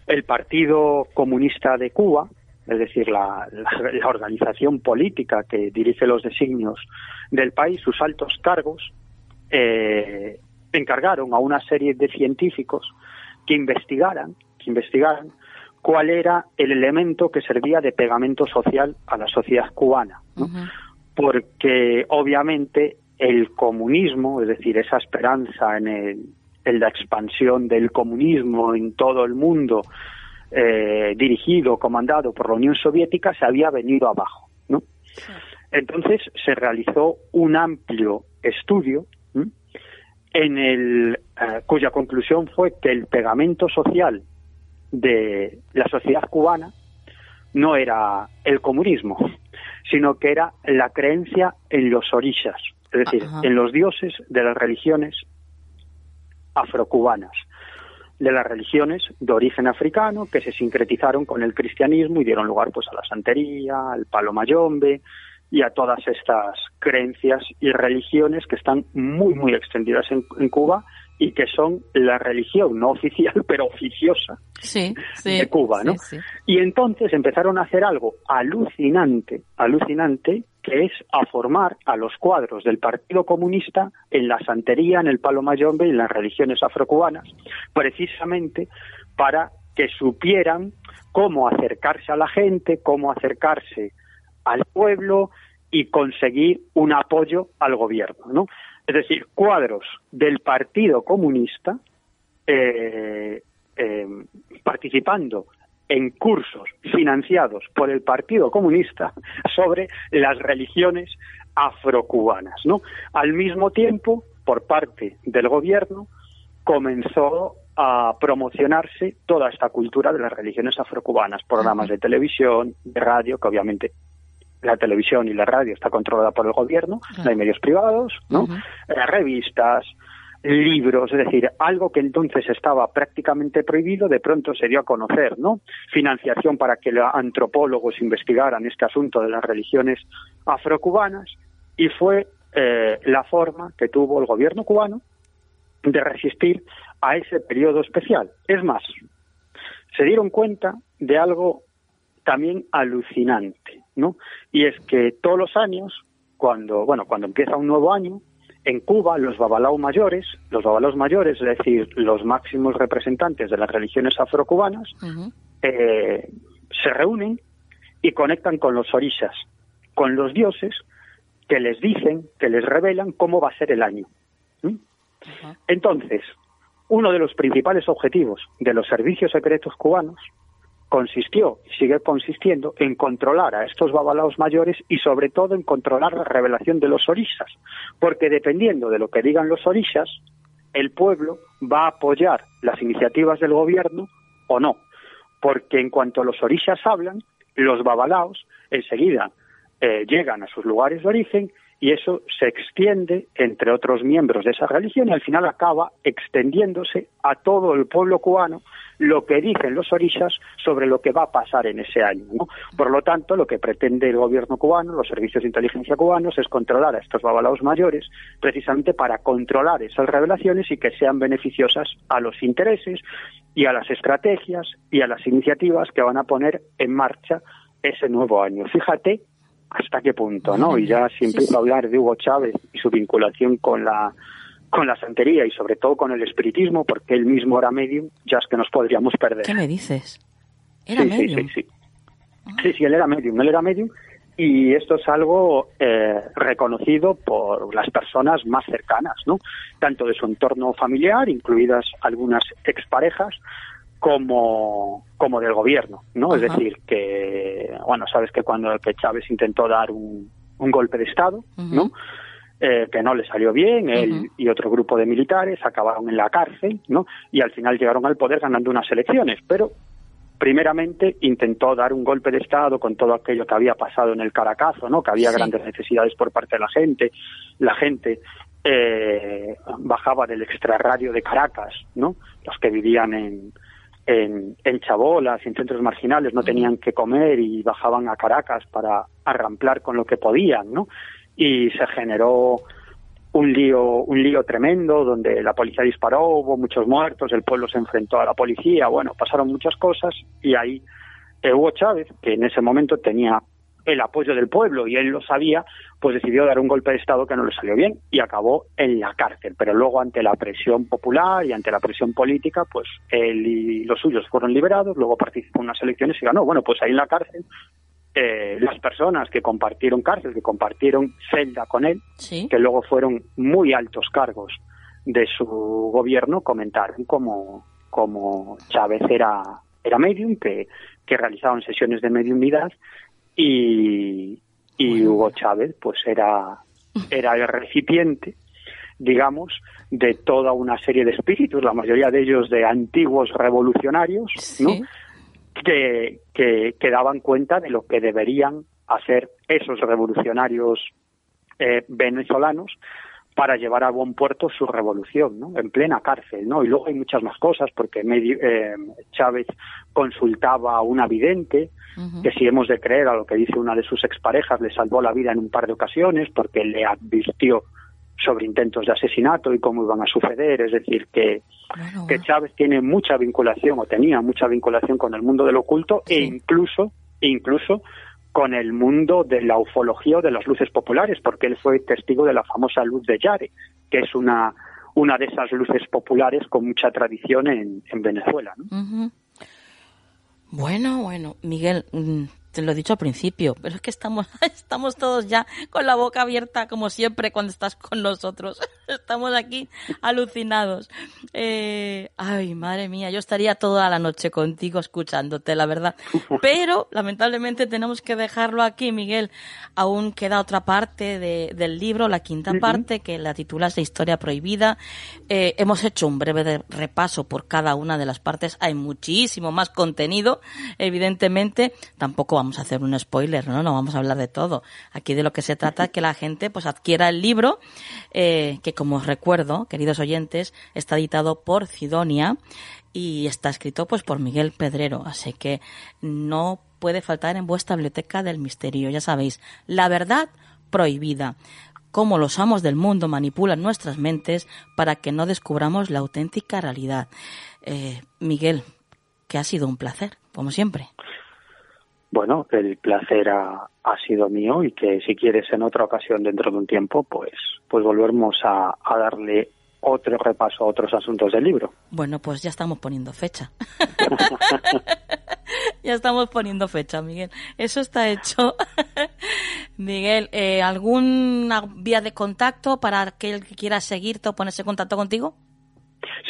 el Partido Comunista de Cuba, es decir, la, la, organización política que dirige los designios del país, sus altos cargos, eh, encargaron a una serie de científicos que investigaran, que investigaran cuál era el elemento que servía de pegamento social a la sociedad cubana, ¿no? Porque obviamente el comunismo, es decir, esa esperanza en, el, en la expansión del comunismo en todo el mundo, eh, dirigido, comandado por la Unión Soviética, se había venido abajo. ¿no? Entonces se realizó un amplio estudio en el eh, cuya conclusión fue que el pegamento social de la sociedad cubana no era el comunismo, sino que era la creencia en los orishas, es decir, Ajá. en los dioses de las religiones afrocubanas de las religiones de origen africano que se sincretizaron con el cristianismo y dieron lugar pues a la santería, al palo mayombe y a todas estas creencias y religiones que están muy muy extendidas en, en Cuba y que son la religión no oficial pero oficiosa sí, sí, de Cuba, ¿no? Sí, y entonces empezaron a hacer algo alucinante, alucinante que es a formar a los cuadros del Partido Comunista en la santería, en el palo mayombe y en las religiones afrocubanas, precisamente para que supieran cómo acercarse a la gente, cómo acercarse al pueblo y conseguir un apoyo al gobierno, ¿no? Es decir, cuadros del Partido Comunista eh, eh, participando en cursos financiados por el Partido Comunista sobre las religiones afrocubanas, ¿no? Al mismo tiempo, por parte del gobierno, comenzó a promocionarse toda esta cultura de las religiones afrocubanas, programas de televisión, de radio, que obviamente la televisión y la radio está controlada por el gobierno, no hay medios privados, ¿no? Uh -huh. revistas, libros, es decir, algo que entonces estaba prácticamente prohibido, de pronto se dio a conocer, ¿no? Financiación para que los antropólogos investigaran este asunto de las religiones afrocubanas y fue eh, la forma que tuvo el gobierno cubano de resistir a ese periodo especial. Es más, se dieron cuenta de algo también alucinante, ¿no? Y es que todos los años, cuando, bueno, cuando empieza un nuevo año, en Cuba, los babalaos mayores, los babalaos mayores, es decir, los máximos representantes de las religiones afrocubanas, uh -huh. eh, se reúnen y conectan con los orishas, con los dioses que les dicen, que les revelan cómo va a ser el año. ¿Mm? Uh -huh. Entonces, uno de los principales objetivos de los servicios secretos cubanos consistió y sigue consistiendo en controlar a estos babalaos mayores y sobre todo en controlar la revelación de los orishas, porque dependiendo de lo que digan los orishas, el pueblo va a apoyar las iniciativas del gobierno o no, porque en cuanto los orishas hablan, los babalaos enseguida eh, llegan a sus lugares de origen y eso se extiende entre otros miembros de esa religión y al final acaba extendiéndose a todo el pueblo cubano lo que dicen los orishas sobre lo que va a pasar en ese año. Por lo tanto, lo que pretende el gobierno cubano, los servicios de inteligencia cubanos, es controlar a estos babalaos mayores, precisamente para controlar esas revelaciones y que sean beneficiosas a los intereses y a las estrategias y a las iniciativas que van a poner en marcha ese nuevo año. Fíjate hasta qué punto, ¿no? Y ya si empiezo a hablar de Hugo Chávez y su vinculación con la con la santería y sobre todo con el espiritismo, porque él mismo era medium, ya es que nos podríamos perder. ¿Qué me dices? ¿Era sí, medium? Sí, sí, sí. Sí, sí, él era medium, él era medium y esto es algo eh, reconocido por las personas más cercanas, ¿no? Tanto de su entorno familiar, incluidas algunas exparejas, como, como del gobierno, ¿no? Es decir, que, bueno, sabes que cuando que Chávez intentó dar un, un golpe de Estado, ¿no? Eh, que no le salió bien, él y otro grupo de militares acabaron en la cárcel, ¿no? Y al final llegaron al poder ganando unas elecciones, pero primeramente intentó dar un golpe de Estado con todo aquello que había pasado en el Caracazo, ¿no? Que había Sí. grandes necesidades por parte de la gente, la gente eh, bajaba del extrarradio de Caracas, ¿no? Los que vivían en, en, en chabolas, en centros marginales, no tenían que comer y bajaban a Caracas para arramplar con lo que podían, ¿no? Y se generó un lío, un lío tremendo donde la policía disparó, hubo muchos muertos, el pueblo se enfrentó a la policía, bueno, pasaron muchas cosas y ahí Hugo Chávez, que en ese momento tenía el apoyo del pueblo y él lo sabía, pues decidió dar un golpe de Estado que no le salió bien y acabó en la cárcel. Pero luego, ante la presión popular y ante la presión política, pues él y los suyos fueron liberados, luego participó en unas elecciones y ganó. Bueno, pues ahí en la cárcel, eh, las personas que compartieron cárcel, que compartieron celda con él, Sí. que luego fueron muy altos cargos de su gobierno, comentaron como, como Chávez era, era medium, que, que realizaban sesiones de mediumnidad y, y Hugo Chávez pues era, era el recipiente, digamos, de toda una serie de espíritus, la mayoría de ellos de antiguos revolucionarios, que, que, que daban cuenta de lo que deberían hacer esos revolucionarios eh, venezolanos para llevar a buen puerto su revolución, ¿no? En plena cárcel, ¿no? Y luego hay muchas más cosas, porque medio, eh, Chávez consultaba a una vidente, que si hemos de creer a lo que dice una de sus exparejas, le salvó la vida en un par de ocasiones, porque le advirtió sobre intentos de asesinato y cómo iban a suceder, es decir, que, Bueno, que Chávez tiene mucha vinculación o tenía mucha vinculación con el mundo del oculto e incluso incluso con el mundo de la ufología o de las luces populares, porque él fue testigo de la famosa luz de Yare, que es una una de esas luces populares con mucha tradición en, en Venezuela. ¿no? Ujú. Bueno, bueno, Miguel, mm, te lo he dicho al principio, pero es que estamos, estamos todos ya con la boca abierta como siempre cuando estás con nosotros. Estamos aquí alucinados. Eh, ay, madre mía, yo estaría toda la noche contigo escuchándote, la verdad. Pero lamentablemente tenemos que dejarlo aquí, Miguel. Aún queda otra parte de- del libro, la quinta parte, que la titulas de Historia Prohibida. Eh, hemos hecho un breve repaso por cada una de las partes. Hay muchísimo más contenido, evidentemente. Tampoco vamos a hacer un spoiler, ¿no? No vamos a hablar de todo. Aquí de lo que se trata es que la gente pues adquiera el libro, eh, que como os recuerdo, queridos oyentes, está editado por Cidonia y está escrito pues por Miguel Pedrero. Así que no puede faltar en vuestra biblioteca del misterio. Ya sabéis, la verdad prohibida cómo los amos del mundo manipulan nuestras mentes para que no descubramos la auténtica realidad. Eh, Miguel, que ha sido un placer, como siempre. Bueno, el placer ha, sido mío y que si quieres en otra ocasión dentro de un tiempo, pues, pues volvemos a, a darle otro repaso a otros asuntos del libro. Bueno, pues ya estamos poniendo fecha. ya estamos poniendo fecha, Miguel. Eso está hecho. Miguel, eh, ¿alguna vía de contacto para aquel que quiera seguirte o ponerse en contacto contigo?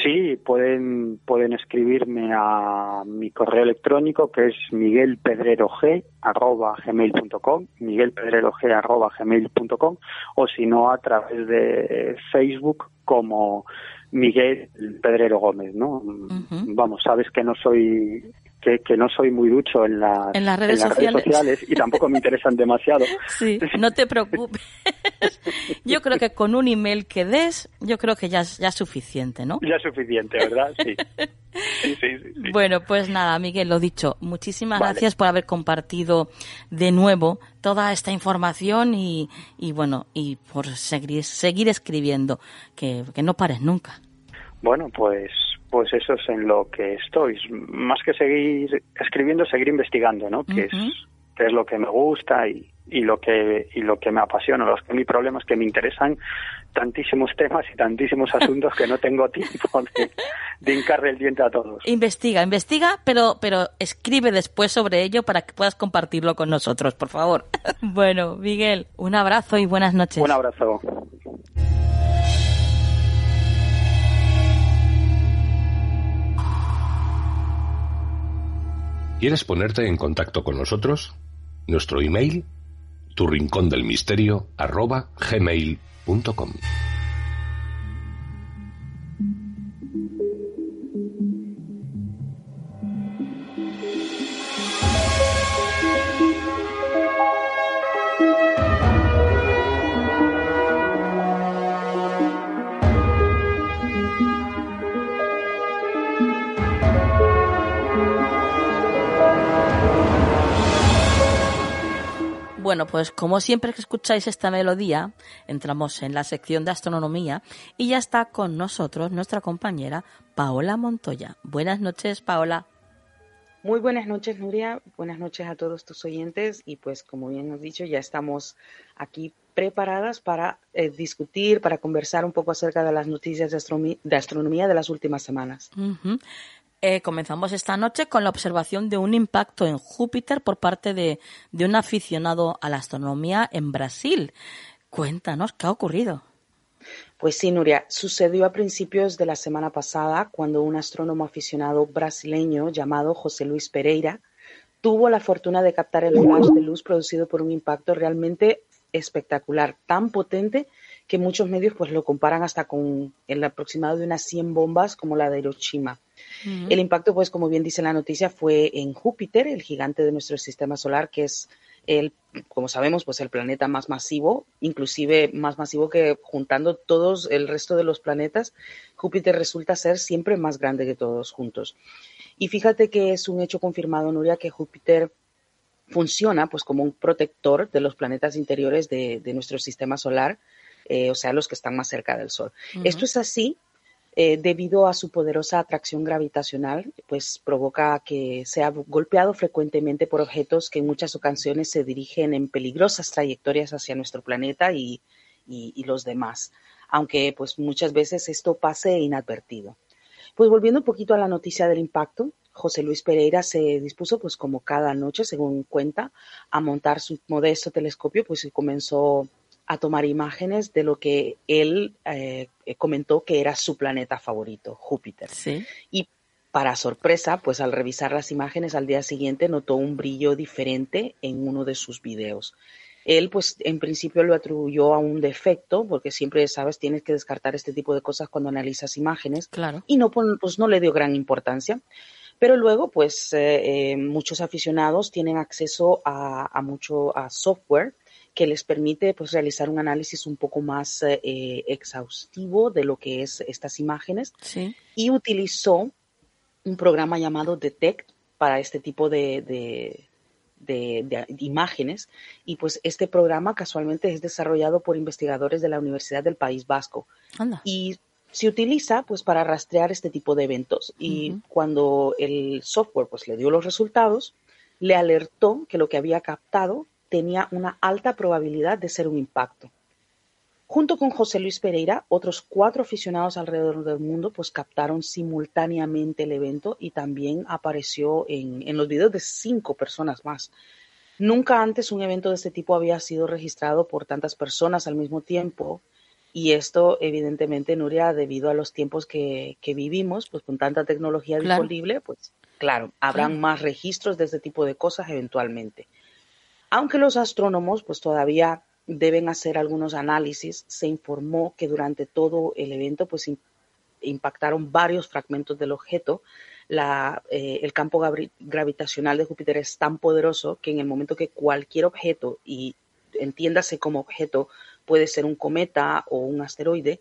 Sí, pueden, pueden escribirme a mi correo electrónico que es miguelpedrerog.gmail.com miguelpedrerog.gmail.com o si no a través de Facebook como Miguel Pedrero Gómez, ¿no? Vamos, sabes que no soy que, que no soy muy ducho en, la, En las redes sociales. y tampoco me interesan demasiado. Sí, no te preocupes. Yo creo que con un email que des, yo creo que ya es, ya es suficiente, ¿no? Ya es suficiente, ¿verdad? Sí. Sí, sí, sí, sí. Bueno, pues nada, Miguel, lo dicho, muchísimas Vale. gracias por haber compartido de nuevo toda esta información y, y bueno, y por seguir, seguir escribiendo, que, que no pares nunca. Bueno, pues, pues eso es en lo que estoy. Más que seguir escribiendo, seguir investigando, ¿no? Que Ujú. es que es lo que me gusta y, y lo que y lo que me apasiona. Los que mi problema es que me interesan tantísimos temas y tantísimos asuntos que no tengo tiempo de, de hincarle el diente a todos. Investiga, investiga, pero, pero escribe después sobre ello para que puedas compartirlo con nosotros, por favor. bueno, Miguel, un abrazo y buenas noches. Un abrazo. ¿Quieres ponerte en contacto con nosotros? Nuestro email, tu del misterio, arroba. Bueno, pues como siempre que escucháis esta melodía, entramos en la sección de astronomía y ya está con nosotros nuestra compañera Paola Montoya. Buenas noches, Paola. Muy buenas noches, Nuria. Buenas noches a todos tus oyentes. Y pues, como bien has dicho, ya estamos aquí preparadas para eh, discutir, para conversar un poco acerca de las noticias de, astronomía de astronomía de las últimas semanas. Ujú. Eh, comenzamos esta noche con la observación de un impacto en Júpiter por parte de, de un aficionado a la astronomía en Brasil. Cuéntanos, ¿qué ha ocurrido? Pues sí, Nuria, sucedió a principios de la semana pasada cuando un astrónomo aficionado brasileño llamado José Luis Pereira tuvo la fortuna de captar el flash de luz producido por un impacto realmente espectacular, tan potente que muchos medios pues lo comparan hasta con el aproximado de unas 100 bombas como la de Hiroshima. El impacto, pues como bien dice la noticia, fue en Júpiter, el gigante de nuestro sistema solar, que es el, como sabemos, pues el planeta más masivo, inclusive más masivo que juntando todos el resto de los planetas, Júpiter resulta ser siempre más grande que todos juntos. Y fíjate que es un hecho confirmado, Nuria, que Júpiter funciona pues como un protector de los planetas interiores de, de nuestro sistema solar, eh, o sea, los que están más cerca del Sol. Esto es así eh, debido a su poderosa atracción gravitacional, pues provoca que sea golpeado frecuentemente por objetos que en muchas ocasiones se dirigen en peligrosas trayectorias hacia nuestro planeta y, y- y los demás, aunque pues muchas veces esto pase inadvertido. Pues volviendo un poquito a la noticia del impacto, José Luis Pereira se dispuso, pues como cada noche, según cuenta, a montar su modesto telescopio, pues y comenzó a tomar imágenes de lo que él eh, comentó que era su planeta favorito, Júpiter. Sí. Y para sorpresa, pues al revisar las imágenes al día siguiente notó un brillo diferente en uno de sus videos. Él, pues en principio lo atribuyó a un defecto, porque siempre, sabes, tienes que descartar este tipo de cosas cuando analizas imágenes Claro. y no, pues no le dio gran importancia. Pero luego, pues eh, eh, muchos aficionados tienen acceso a, a mucho a software que les permite pues realizar un análisis un poco más eh, exhaustivo de lo que es estas imágenes. Sí. y utilizó un programa llamado Detect para este tipo de, de- de- de- de imágenes. Y pues este programa casualmente es desarrollado por investigadores de la Universidad del País Vasco. Anda. y se utiliza pues para rastrear este tipo de eventos. Y cuando el software pues le dio los resultados le alertó que lo que había captado tenía una alta probabilidad de ser un impacto. Junto con José Luis Pereira, otros cuatro aficionados alrededor del mundo pues captaron simultáneamente el evento y también apareció en, en los videos de cinco personas más. Nunca antes un evento de este tipo había sido registrado por tantas personas al mismo tiempo y esto evidentemente, Nuria, debido a los tiempos que, que vivimos, pues con tanta tecnología Claro. disponible, pues claro, habrán más registros de este tipo de cosas eventualmente. Aunque los astrónomos pues todavía deben hacer algunos análisis, se informó que durante todo el evento pues impactaron varios fragmentos del objeto, eh, el campo gravitacional de Júpiter es tan poderoso que en el momento que cualquier objeto, y entiéndase como objeto, puede ser un cometa o un asteroide,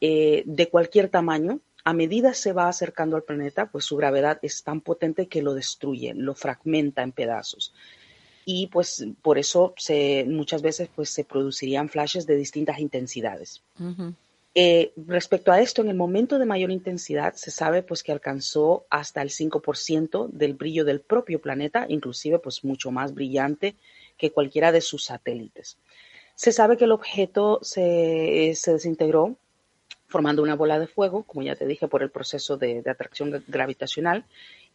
eh, de cualquier tamaño, a medida se va acercando al planeta, pues su gravedad es tan potente que lo destruye, lo fragmenta en pedazos. Y pues por eso se, muchas veces pues, se producirían flashes de distintas intensidades. Eh, respecto a esto, en el momento de mayor intensidad se sabe pues que alcanzó hasta el 5% del brillo del propio planeta, inclusive pues mucho más brillante que cualquiera de sus satélites. Se sabe que el objeto se, desintegró formando una bola de fuego, como ya te dije, por el proceso de, atracción gravitacional,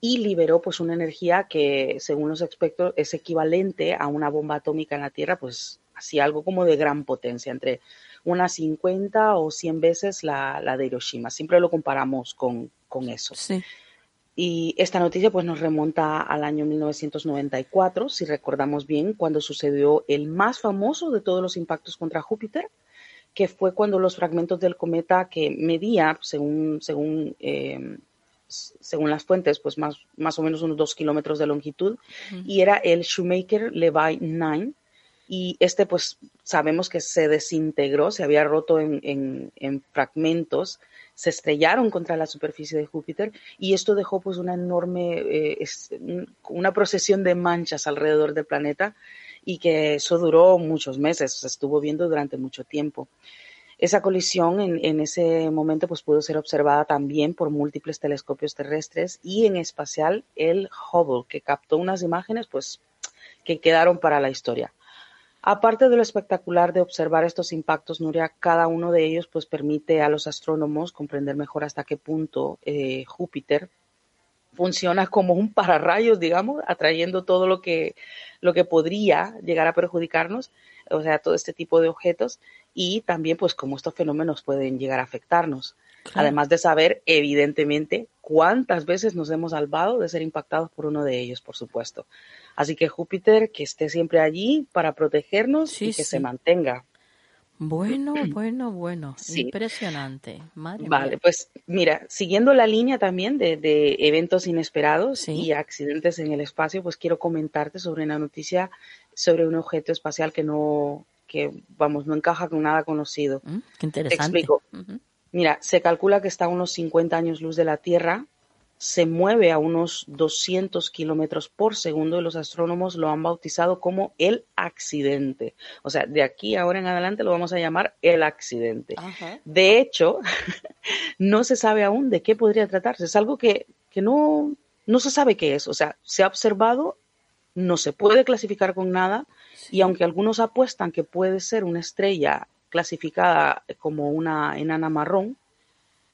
y liberó pues una energía que, según los expertos, es equivalente a una bomba atómica en la Tierra, pues así algo como de gran potencia, entre unas 50 o 100 veces la, de Hiroshima. Siempre lo comparamos con, eso. Y esta noticia pues nos remonta al año 1994, si recordamos bien, cuando sucedió el más famoso de todos los impactos contra Júpiter, que fue cuando los fragmentos del cometa que medía, según, según, eh, según las fuentes, pues más, más o menos unos dos kilómetros de longitud, y era el Shoemaker-Levy 9, y este pues sabemos que se desintegró, se había roto en, fragmentos, se estrellaron contra la superficie de Júpiter y esto dejó pues una enorme, eh, una procesión de manchas alrededor del planeta y que eso duró muchos meses, se estuvo viendo durante mucho tiempo. Esa colisión en, ese momento pues, pudo ser observada también por múltiples telescopios terrestres y en especial el Hubble, que captó unas imágenes pues, que quedaron para la historia. Aparte de lo espectacular de observar estos impactos, Nuria, cada uno de ellos pues permite a los astrónomos comprender mejor hasta qué punto eh, Júpiter funciona como un pararrayos, digamos, atrayendo todo lo que, lo que podría llegar a perjudicarnos, o sea, todo este tipo de objetos, y también pues cómo estos fenómenos pueden llegar a afectarnos. Además de saber, evidentemente, cuántas veces nos hemos salvado de ser impactados por uno de ellos, por supuesto. Así que Júpiter, que esté siempre allí para protegernos y que se mantenga. Bueno, bueno, bueno, impresionante. vale, pues mira, siguiendo la línea también de, eventos inesperados y accidentes en el espacio, pues quiero comentarte sobre una noticia sobre un objeto espacial que no, que vamos, no encaja con nada conocido. Mm, qué interesante. Te explico. Mira, se calcula que está a unos 50 años luz de la Tierra se mueve a unos 200 kilómetros por segundo y los astrónomos lo han bautizado como el accidente. O sea, de aquí ahora en adelante lo vamos a llamar el accidente. De hecho, no se sabe aún de qué podría tratarse. Es algo que, no, no se sabe qué es. O sea, se ha observado, no se puede clasificar con nada y aunque algunos apuestan que puede ser una estrella clasificada como una enana marrón,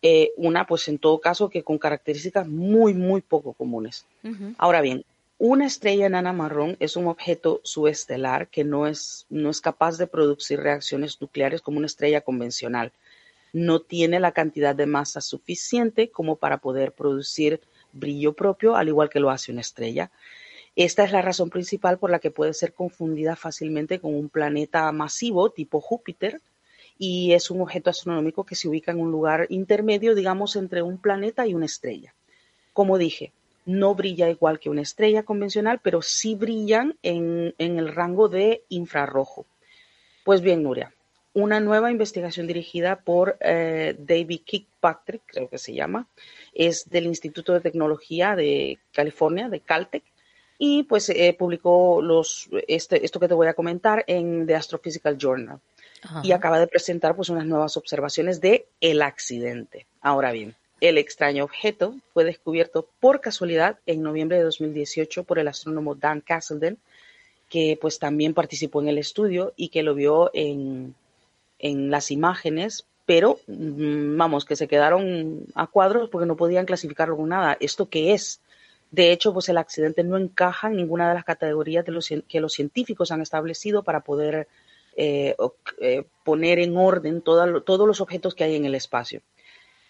eh, una, pues en todo caso, que con características muy, muy poco comunes. Ahora bien, una estrella enana marrón es un objeto subestelar que no es, no es capaz de producir reacciones nucleares como una estrella convencional. No tiene la cantidad de masa suficiente como para poder producir brillo propio, al igual que lo hace una estrella. Esta es la razón principal por la que puede ser confundida fácilmente con un planeta masivo tipo Júpiter, y es un objeto astronómico que se ubica en un lugar intermedio, digamos, entre un planeta y una estrella. Como dije, no brilla igual que una estrella convencional, pero sí brillan en, el rango de infrarrojo. Pues bien, Nuria, una nueva investigación dirigida por eh, David Kirkpatrick, creo que se llama, es del Instituto de Tecnología de California, de Caltech, y pues eh, publicó los, este, esto que te voy a comentar en The Astrophysical Journal y acaba de presentar pues unas nuevas observaciones de el accidente. Ahora bien, el extraño objeto fue descubierto por casualidad en noviembre de 2018 por el astrónomo Dan Castleton, que pues también participó en el estudio y que lo vio en, en las imágenes, pero mm, vamos, que se quedaron a cuadros porque no podían clasificarlo con nada. ¿Esto qué es? De hecho, pues el accidente no encaja en ninguna de las categorías que los científicos han establecido para poder eh, eh, poner en orden todos los objetos que hay en el espacio.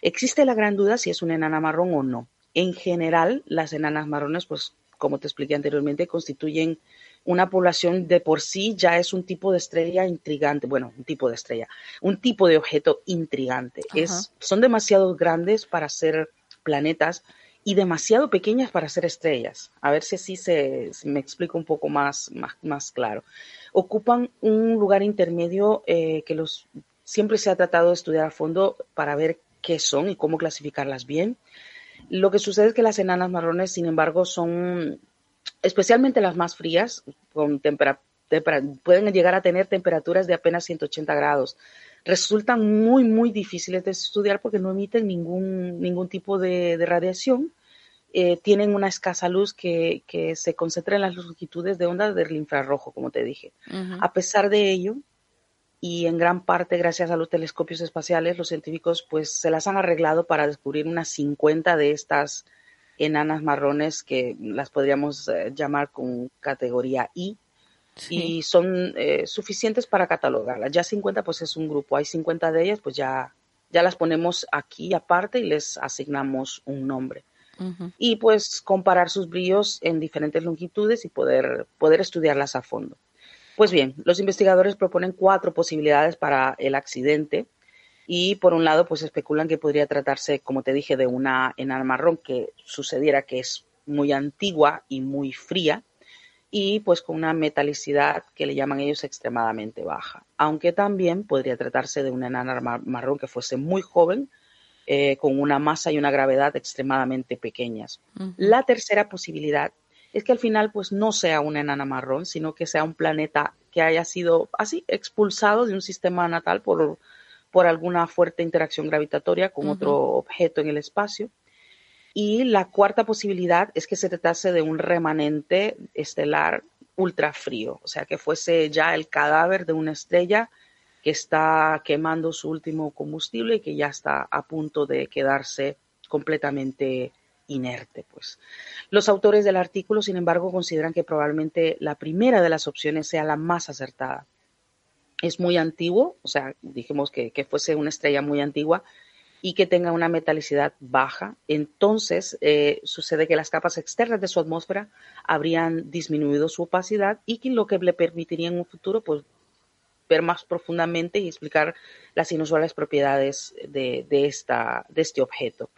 Existe la gran duda si es una enana marrón o no. En general, las enanas marrones pues como te expliqué anteriormente, constituyen una población de por sí ya es un tipo de estrella intrigante, bueno, un tipo de estrella, un tipo de objeto intrigante. Es, son demasiado grandes para ser planetas y demasiado pequeñas para ser estrellas. A ver si así se, me explico un poco más, más, claro. Ocupan un lugar intermedio eh, que los, siempre se ha tratado de estudiar a fondo para ver qué son y cómo clasificarlas bien. Lo que sucede es que las enanas marrones, sin embargo, son especialmente las más frías, con pueden llegar a tener temperaturas de apenas 180 grados. Resultan muy, muy difíciles de estudiar porque no emiten ningún, ningún tipo de, radiación. Eh, tienen una escasa luz que, se concentra en las longitudes de onda del infrarrojo, como te dije. A pesar de ello, y en gran parte gracias a los telescopios espaciales, los científicos pues se las han arreglado para descubrir unas 50 de estas enanas marrones que las podríamos eh, llamar con categoría I y son eh, suficientes para catalogarlas. Ya 50 pues es un grupo, hay 50 de ellas pues ya, ya las ponemos aquí aparte y les asignamos un nombre. Y pues comparar sus brillos en diferentes longitudes y poder, poder estudiarlas a fondo. Pues bien, los investigadores proponen cuatro posibilidades para el accidente y por un lado, pues especulan que podría tratarse, como te dije, de una enana marrón que sucediera que es muy antigua y muy fría y pues con una metalicidad que le llaman ellos extremadamente baja. Aunque también podría tratarse de una enana marrón que fuese muy joven, eh, con una masa y una gravedad extremadamente pequeñas. La tercera posibilidad es que al final pues no sea una enana marrón, sino que sea un planeta que haya sido así expulsado de un sistema natal por por alguna fuerte interacción gravitatoria con otro objeto en el espacio. Y la cuarta posibilidad es que se tratase de un remanente estelar ultra frío, o sea, que fuese ya el cadáver de una estrella que está quemando su último combustible y que ya está a punto de quedarse completamente inerte. Pues. Los autores del artículo, sin embargo, consideran que probablemente la primera de las opciones sea la más acertada es muy antiguo, o sea, dijimos que, fuese una estrella muy antigua y que tenga una metalicidad baja, entonces eh, sucede que las capas externas de su atmósfera habrían disminuido su opacidad y que lo que le permitiría en un futuro pues, ver más profundamente y explicar las inusuales propiedades de, esta, de este objeto.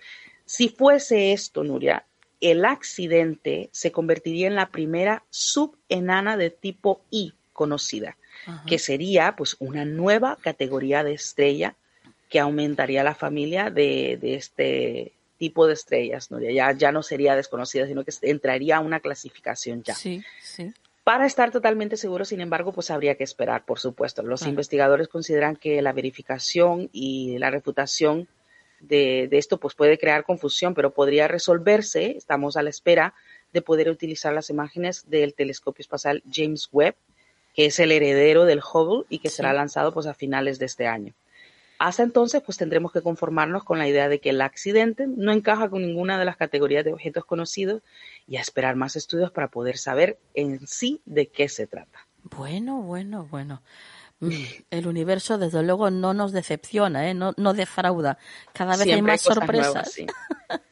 Si fuese esto, Nuria, el accidente se convertiría en la primera subenana de tipo I conocida que sería pues una nueva categoría de estrella que aumentaría la familia de, este tipo de estrellas, ¿no? Ya, ya no sería desconocida, sino que entraría a una clasificación ya. Sí, sí. Para estar totalmente seguro, sin embargo, pues habría que esperar, por supuesto. Los investigadores consideran que la verificación y la refutación de, de, esto pues puede crear confusión, pero podría resolverse. Estamos a la espera de poder utilizar las imágenes del telescopio espacial James Webb que es el heredero del Hubble y que será lanzado pues a finales de este año. Hasta entonces, pues tendremos que conformarnos con la idea de que el accidente no encaja con ninguna de las categorías de objetos conocidos y a esperar más estudios para poder saber en sí de qué se trata. Bueno, bueno, bueno. Mm, el universo, desde luego, no nos decepciona, ¿eh? no, no defrauda. Cada vez hay más sorpresas.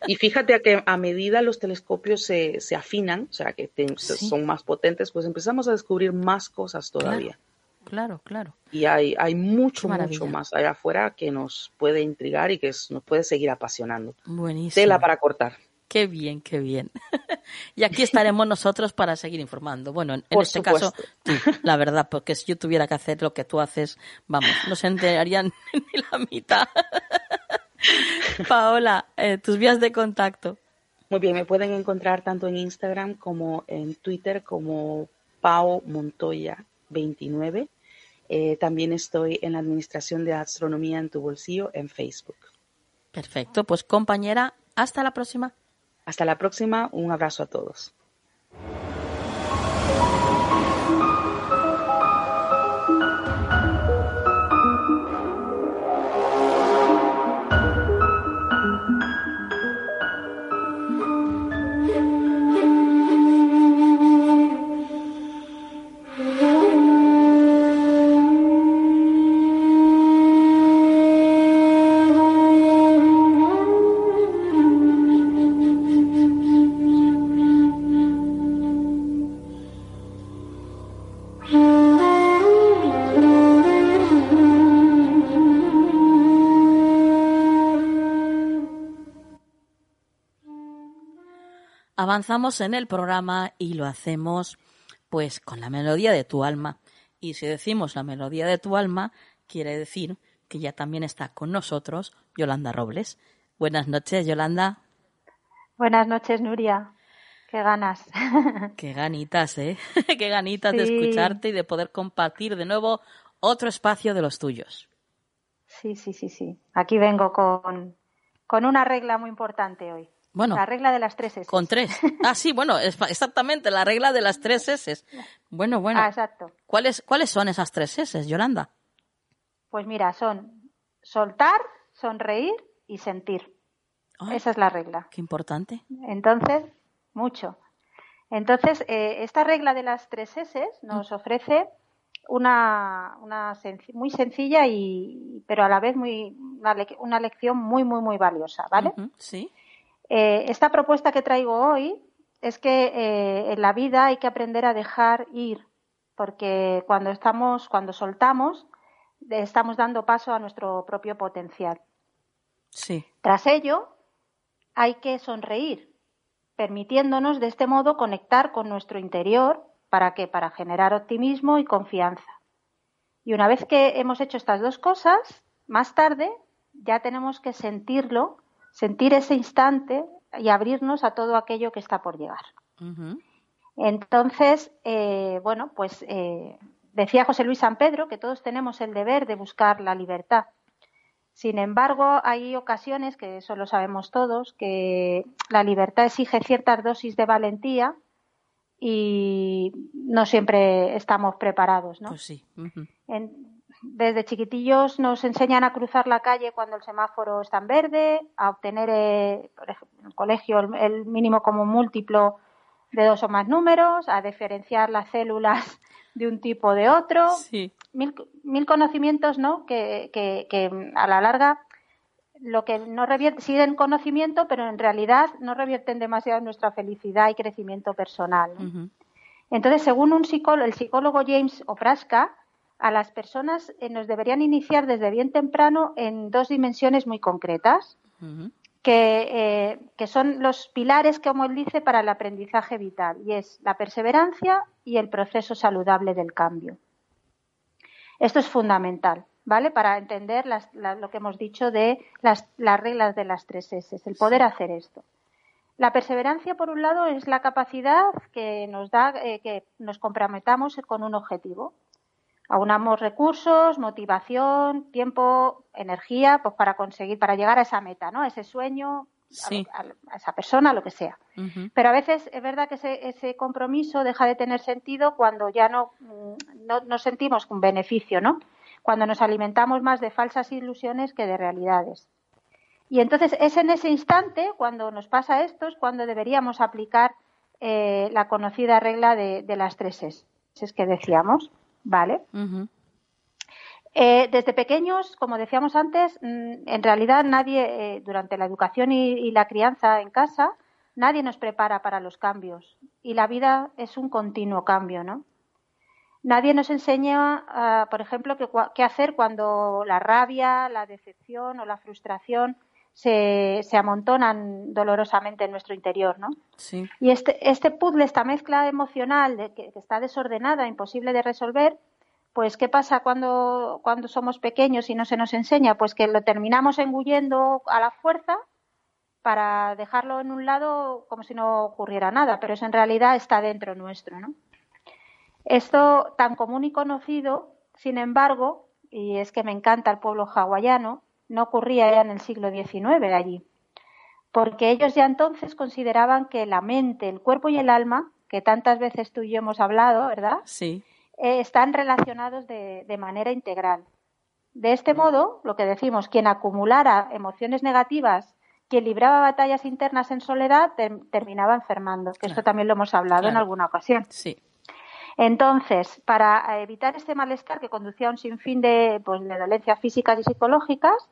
Y fíjate que a medida los telescopios se, se afinan, o sea, que son más potentes, pues empezamos a descubrir más cosas todavía. Claro, claro. Y hay, hay mucho, mucho más allá afuera que nos puede intrigar y que nos puede seguir apasionando. Buenísimo. Tela para cortar. Qué bien, qué bien. y aquí estaremos nosotros para seguir informando. Bueno, en, este caso, la verdad, porque si yo tuviera que hacer lo que tú haces, vamos, no se enterarían ni la mitad. Paola, eh, tus vías de contacto. Muy bien, me pueden encontrar tanto en Instagram como en Twitter como Pao Montoya 29. Eh, también estoy en la Administración de Astronomía en tu bolsillo en Facebook. Perfecto, pues compañera, hasta la próxima. Hasta la próxima, un abrazo a todos. Avanzamos en el programa y lo hacemos pues con la melodía de tu alma. Y si decimos la melodía de tu alma, quiere decir que ya también está con nosotros Yolanda Robles. Buenas noches, Yolanda. Buenas noches, Nuria. Qué ganas. Qué ganitas, ¿eh? Qué ganitas de escucharte y de poder compartir de nuevo otro espacio de los tuyos. Sí, sí, sí, sí. Aquí vengo con, con una regla muy importante hoy. Bueno, la regla de las tres S. Con tres. Ah, sí, bueno, exactamente, la regla de las tres S. Bueno, bueno. Ah, exacto. ¿Cuáles, ¿Cuáles son esas tres S, Yolanda? Pues mira, son soltar, sonreír y sentir. Esa es la regla. Qué importante. Entonces, mucho. Entonces, eh, esta regla de las tres S nos ofrece una, una muy sencilla y pero a la vez muy una, lección muy muy muy valiosa, ¿vale? sí. Eh, esta propuesta que traigo hoy es que eh, en la vida hay que aprender a dejar ir, porque cuando estamos, cuando soltamos, estamos dando paso a nuestro propio potencial. Sí. Tras ello, hay que sonreír, permitiéndonos de este modo conectar con nuestro interior ¿Para qué? Para generar optimismo y confianza. Y una vez que hemos hecho estas dos cosas, más tarde ya tenemos que sentirlo, sentir ese instante y abrirnos a todo aquello que está por llegar. Entonces, eh, bueno, pues eh, decía José Luis San Pedro que todos tenemos el deber de buscar la libertad. Sin embargo, hay ocasiones, que eso lo sabemos todos, que la libertad exige ciertas dosis de valentía y no siempre estamos preparados, ¿no? Pues sí. Desde chiquitillos nos enseñan a cruzar la calle cuando el semáforo está en verde, a obtener, eh, por ejemplo, en el colegio el, mínimo como múltiplo de dos o más números, a diferenciar las células de un tipo de otro. Sí. Mil, mil conocimientos, ¿no? Que, que, que a la larga lo que no revierte, siguen conocimiento, pero en realidad no revierten demasiado en nuestra felicidad y crecimiento personal. Entonces, según un psicólogo, el psicólogo James Opraska, a las personas eh, nos deberían iniciar desde bien temprano en dos dimensiones muy concretas, que, eh, que, son los pilares, como él dice, para el aprendizaje vital, y es la perseverancia y el proceso saludable del cambio. Esto es fundamental. ¿vale? Para entender lo que hemos dicho de las, reglas de las tres S, el poder hacer esto. La perseverancia, por un lado, es la capacidad que nos da eh, que nos comprometamos con un objetivo. Aunamos recursos, motivación, tiempo, energía, pues para conseguir, para llegar a esa meta, ¿no? A ese sueño, a, esa persona, lo que sea. Pero a veces es verdad que ese, ese, compromiso deja de tener sentido cuando ya no, no, no sentimos un beneficio, ¿no? cuando nos alimentamos más de falsas ilusiones que de realidades. Y entonces es en ese instante, cuando nos pasa esto, es cuando deberíamos aplicar eh, la conocida regla de, las tres S, es que decíamos, ¿vale? Eh, desde pequeños, como decíamos antes, mm, en realidad nadie, eh, durante la educación y, la crianza en casa, nadie nos prepara para los cambios. Y la vida es un continuo cambio, ¿no? Nadie nos enseña, ah, por ejemplo, qué, hacer cuando la rabia, la decepción o la frustración se, amontonan dolorosamente en nuestro interior, ¿no? Sí. Y este, este puzzle, esta mezcla emocional de que, está desordenada, imposible de resolver, pues ¿qué pasa cuando, cuando somos pequeños y no se nos enseña? Pues que lo terminamos engullendo a la fuerza para dejarlo en un lado como si no ocurriera nada, pero eso en realidad está dentro nuestro, ¿no? Esto tan común y conocido, sin embargo, y es que me encanta el pueblo hawaiano, no ocurría ya en el siglo XIX allí, porque ellos ya entonces consideraban que la mente, el cuerpo y el alma, que tantas veces tú y yo hemos hablado, ¿verdad? Sí. Eh, están relacionados de, manera integral. De este modo, lo que decimos, quien acumulara emociones negativas, quien libraba batallas internas en soledad, terminaba enfermando, que esto también lo hemos hablado en alguna ocasión. Sí. Entonces, para evitar este malestar que conducía a un sinfín de, pues, de dolencias físicas y psicológicas,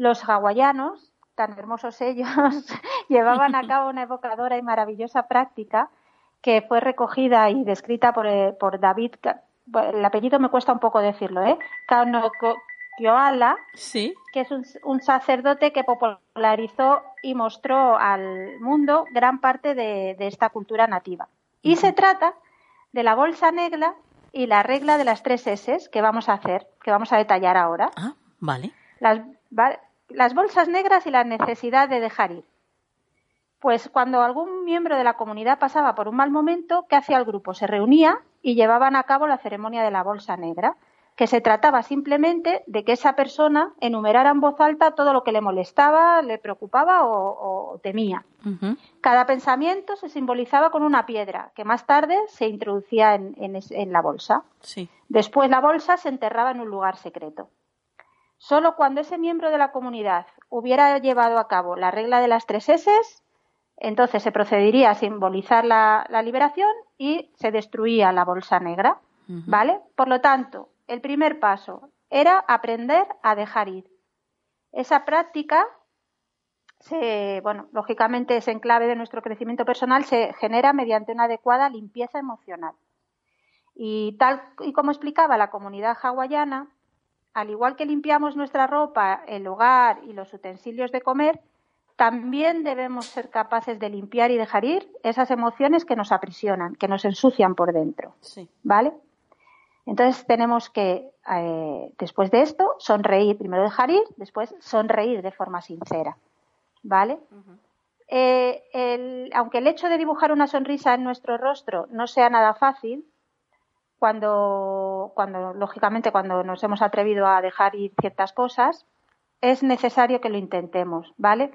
los hawaianos, tan hermosos ellos, llevaban a cabo una evocadora y maravillosa práctica que fue recogida y descrita por, eh, por David, el apellido me cuesta un poco decirlo, ¿eh? Sí. que es un, un sacerdote que popularizó y mostró al mundo gran parte de, de esta cultura nativa. Y se trata de la bolsa negra y la regla de las tres S que vamos a hacer, que vamos a detallar ahora. Ah, vale. Las, va- las bolsas negras y la necesidad de dejar ir. Pues cuando algún miembro de la comunidad pasaba por un mal momento, ¿qué hacía el grupo? Se reunía y llevaban a cabo la ceremonia de la bolsa negra, que se trataba simplemente de que esa persona enumerara en voz alta todo lo que le molestaba, le preocupaba o, o temía. Cada pensamiento se simbolizaba con una piedra, que más tarde se introducía en- en es- en la bolsa. Sí. Después la bolsa se enterraba en un lugar secreto. Solo cuando ese miembro de la comunidad hubiera llevado a cabo la regla de las tres S, entonces se procedería a simbolizar la, la liberación y se destruía la bolsa negra. ¿Vale? Por lo tanto, el primer paso era aprender a dejar ir. Esa práctica se, bueno, lógicamente es en clave de nuestro crecimiento personal, se genera mediante una adecuada limpieza emocional. Y tal y como explicaba la comunidad hawaiana, al igual que limpiamos nuestra ropa, el hogar y los utensilios de comer, también debemos ser capaces de limpiar y dejar ir esas emociones que nos aprisionan, que nos ensucian por dentro. Sí. ¿Vale? Entonces tenemos que, eh, después de esto, sonreír. Primero dejar ir, después sonreír de forma sincera. ¿Vale? Eh, el- aunque el hecho de dibujar una sonrisa en nuestro rostro no sea nada fácil, cuando, cuando lógicamente cuando nos hemos atrevido a dejar ir ciertas cosas, es necesario que lo intentemos, ¿vale?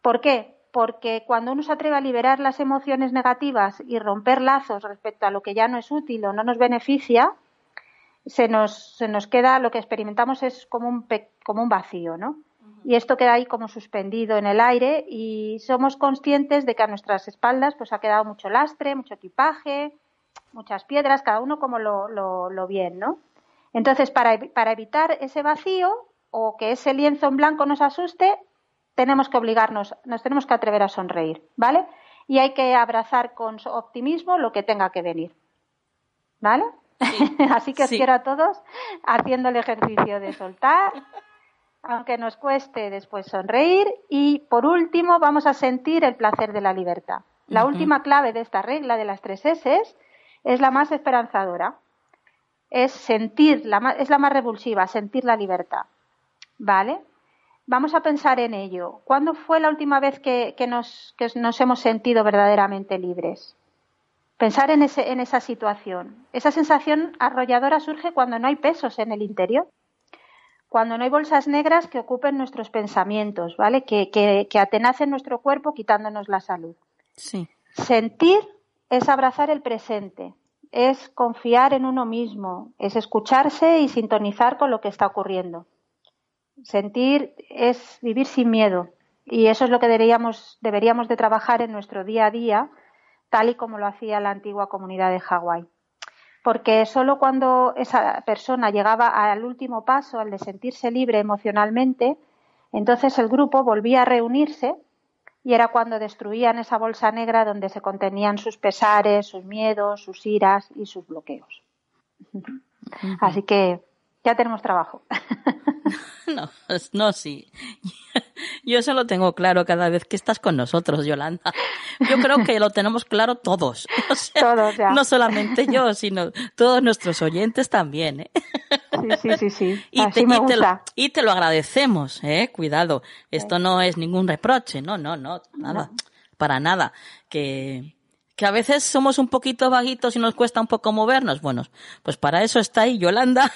¿Por qué? Porque cuando uno se atreve a liberar las emociones negativas y romper lazos respecto a lo que ya no es útil o no nos beneficia, se nos, se nos queda, lo que experimentamos es como un, pe- como un vacío, ¿no? Y esto queda ahí como suspendido en el aire y somos conscientes de que a nuestras espaldas pues ha quedado mucho lastre, mucho equipaje, muchas piedras, cada uno como lo, lo, lo bien, ¿no? Entonces, para, para evitar ese vacío o que ese lienzo en blanco nos asuste, tenemos que obligarnos, nos tenemos que atrever a sonreír, ¿vale? Y hay que abrazar con optimismo lo que tenga que venir, ¿vale? Así que os Sí. quiero a todos haciendo el ejercicio de soltar, aunque nos cueste después sonreír. Y por último, vamos a sentir el placer de la libertad. La última clave de esta regla de las tres S es la más esperanzadora. Es sentir, la ma- es la más revulsiva, sentir la libertad. ¿Vale? Vamos a pensar en ello. ¿Cuándo fue la última vez que, que nos, que nos hemos sentido verdaderamente libres? Pensar en, ese, en esa situación. Esa sensación arrolladora surge cuando no hay pesos en el interior, cuando no hay bolsas negras que ocupen nuestros pensamientos, ¿vale? Que, que, que atenacen nuestro cuerpo quitándonos la salud. Sí. Sentir es abrazar el presente, es confiar en uno mismo, es escucharse y sintonizar con lo que está ocurriendo. Sentir es vivir sin miedo y eso es lo que deberíamos, de trabajar en nuestro día a día, tal y como lo hacía la antigua comunidad de Hawái. Porque solo cuando esa persona llegaba al último paso, al de sentirse libre emocionalmente, entonces el grupo volvía a reunirse y era cuando destruían esa bolsa negra donde se contenían sus pesares, sus miedos, sus iras y sus bloqueos. Así que ya tenemos trabajo. No, es- no, sí. Yo eso lo tengo claro cada vez que estás con nosotros, Yolanda. Yo creo que lo tenemos claro todos. O sea, Todos ya. No solamente yo, sino todos nuestros oyentes también. ¿eh? Sí, sí, sí, sí. Y, Así te, me y te lo, y te lo agradecemos, ¿eh? Cuidado. Esto no es ningún reproche, no, no, no, nada. Para nada. Que, que a veces somos un poquito vaguitos y nos cuesta un poco movernos. Bueno, pues para eso está ahí Yolanda.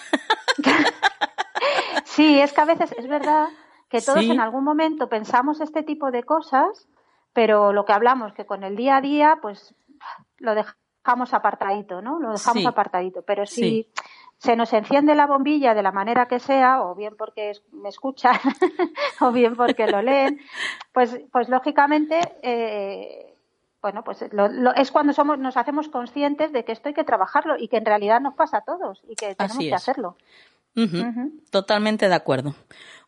Sí, es que a veces es verdad que todos Sí. en algún momento pensamos este tipo de cosas, pero lo que hablamos que con el día a día, pues lo dejamos apartadito, ¿no? Lo dejamos Sí. apartadito. Pero si Sí. se nos enciende la bombilla de la manera que sea, o bien porque me escuchan, o bien porque lo leen, pues, pues lógicamente, eh, bueno, pues lo- lo- es cuando somos, nos hacemos conscientes de que esto hay que trabajarlo y que en realidad nos pasa a todos y que tenemos Así que es. hacerlo. Ujú. Totalmente de acuerdo.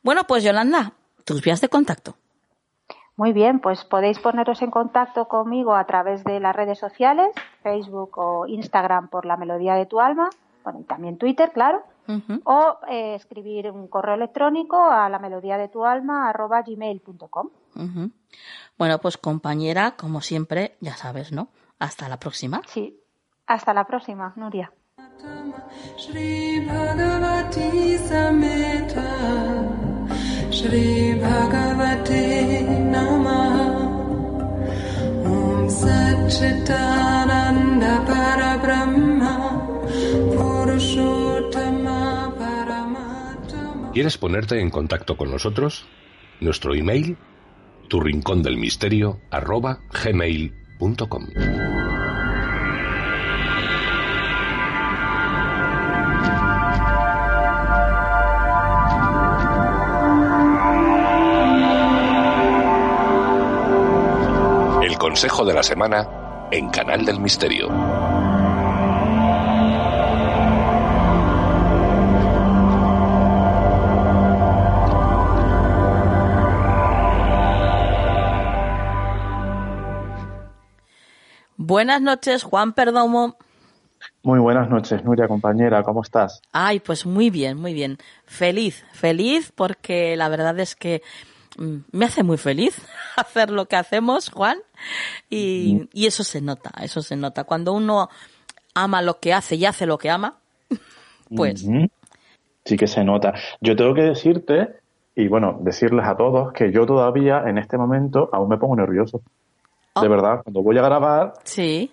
Bueno, pues Yolanda, tus vías de contacto. Muy bien, pues podéis poneros en contacto conmigo a través de las redes sociales, Facebook o Instagram por la melodía de tu alma, bueno, y también Twitter, claro. O eh, escribir un correo electrónico a la melodía de tu alma arroba gmail.com. Bueno, pues compañera, como siempre, ya sabes, ¿no? Hasta la próxima. Sí, hasta la próxima, Nuria. ¿Quieres ponerte en contacto con nosotros? Nuestro email, tu arroba gmail.com. El consejo de la semana en Canal del Misterio. Buenas noches, Juan Perdomo. Muy buenas noches, Nuria, compañera, ¿cómo estás? Ay, pues muy bien, muy bien. Feliz, feliz porque la verdad es que mm, me hace muy feliz hacer lo que hacemos, Juan, y, y eso se nota, eso se nota. Cuando uno ama lo que hace y hace lo que ama, pues. Sí que se nota. Yo tengo que decirte, y bueno, decirles a todos que yo todavía en este momento aún me pongo nervioso. Oh. De verdad, cuando voy a grabar, sí,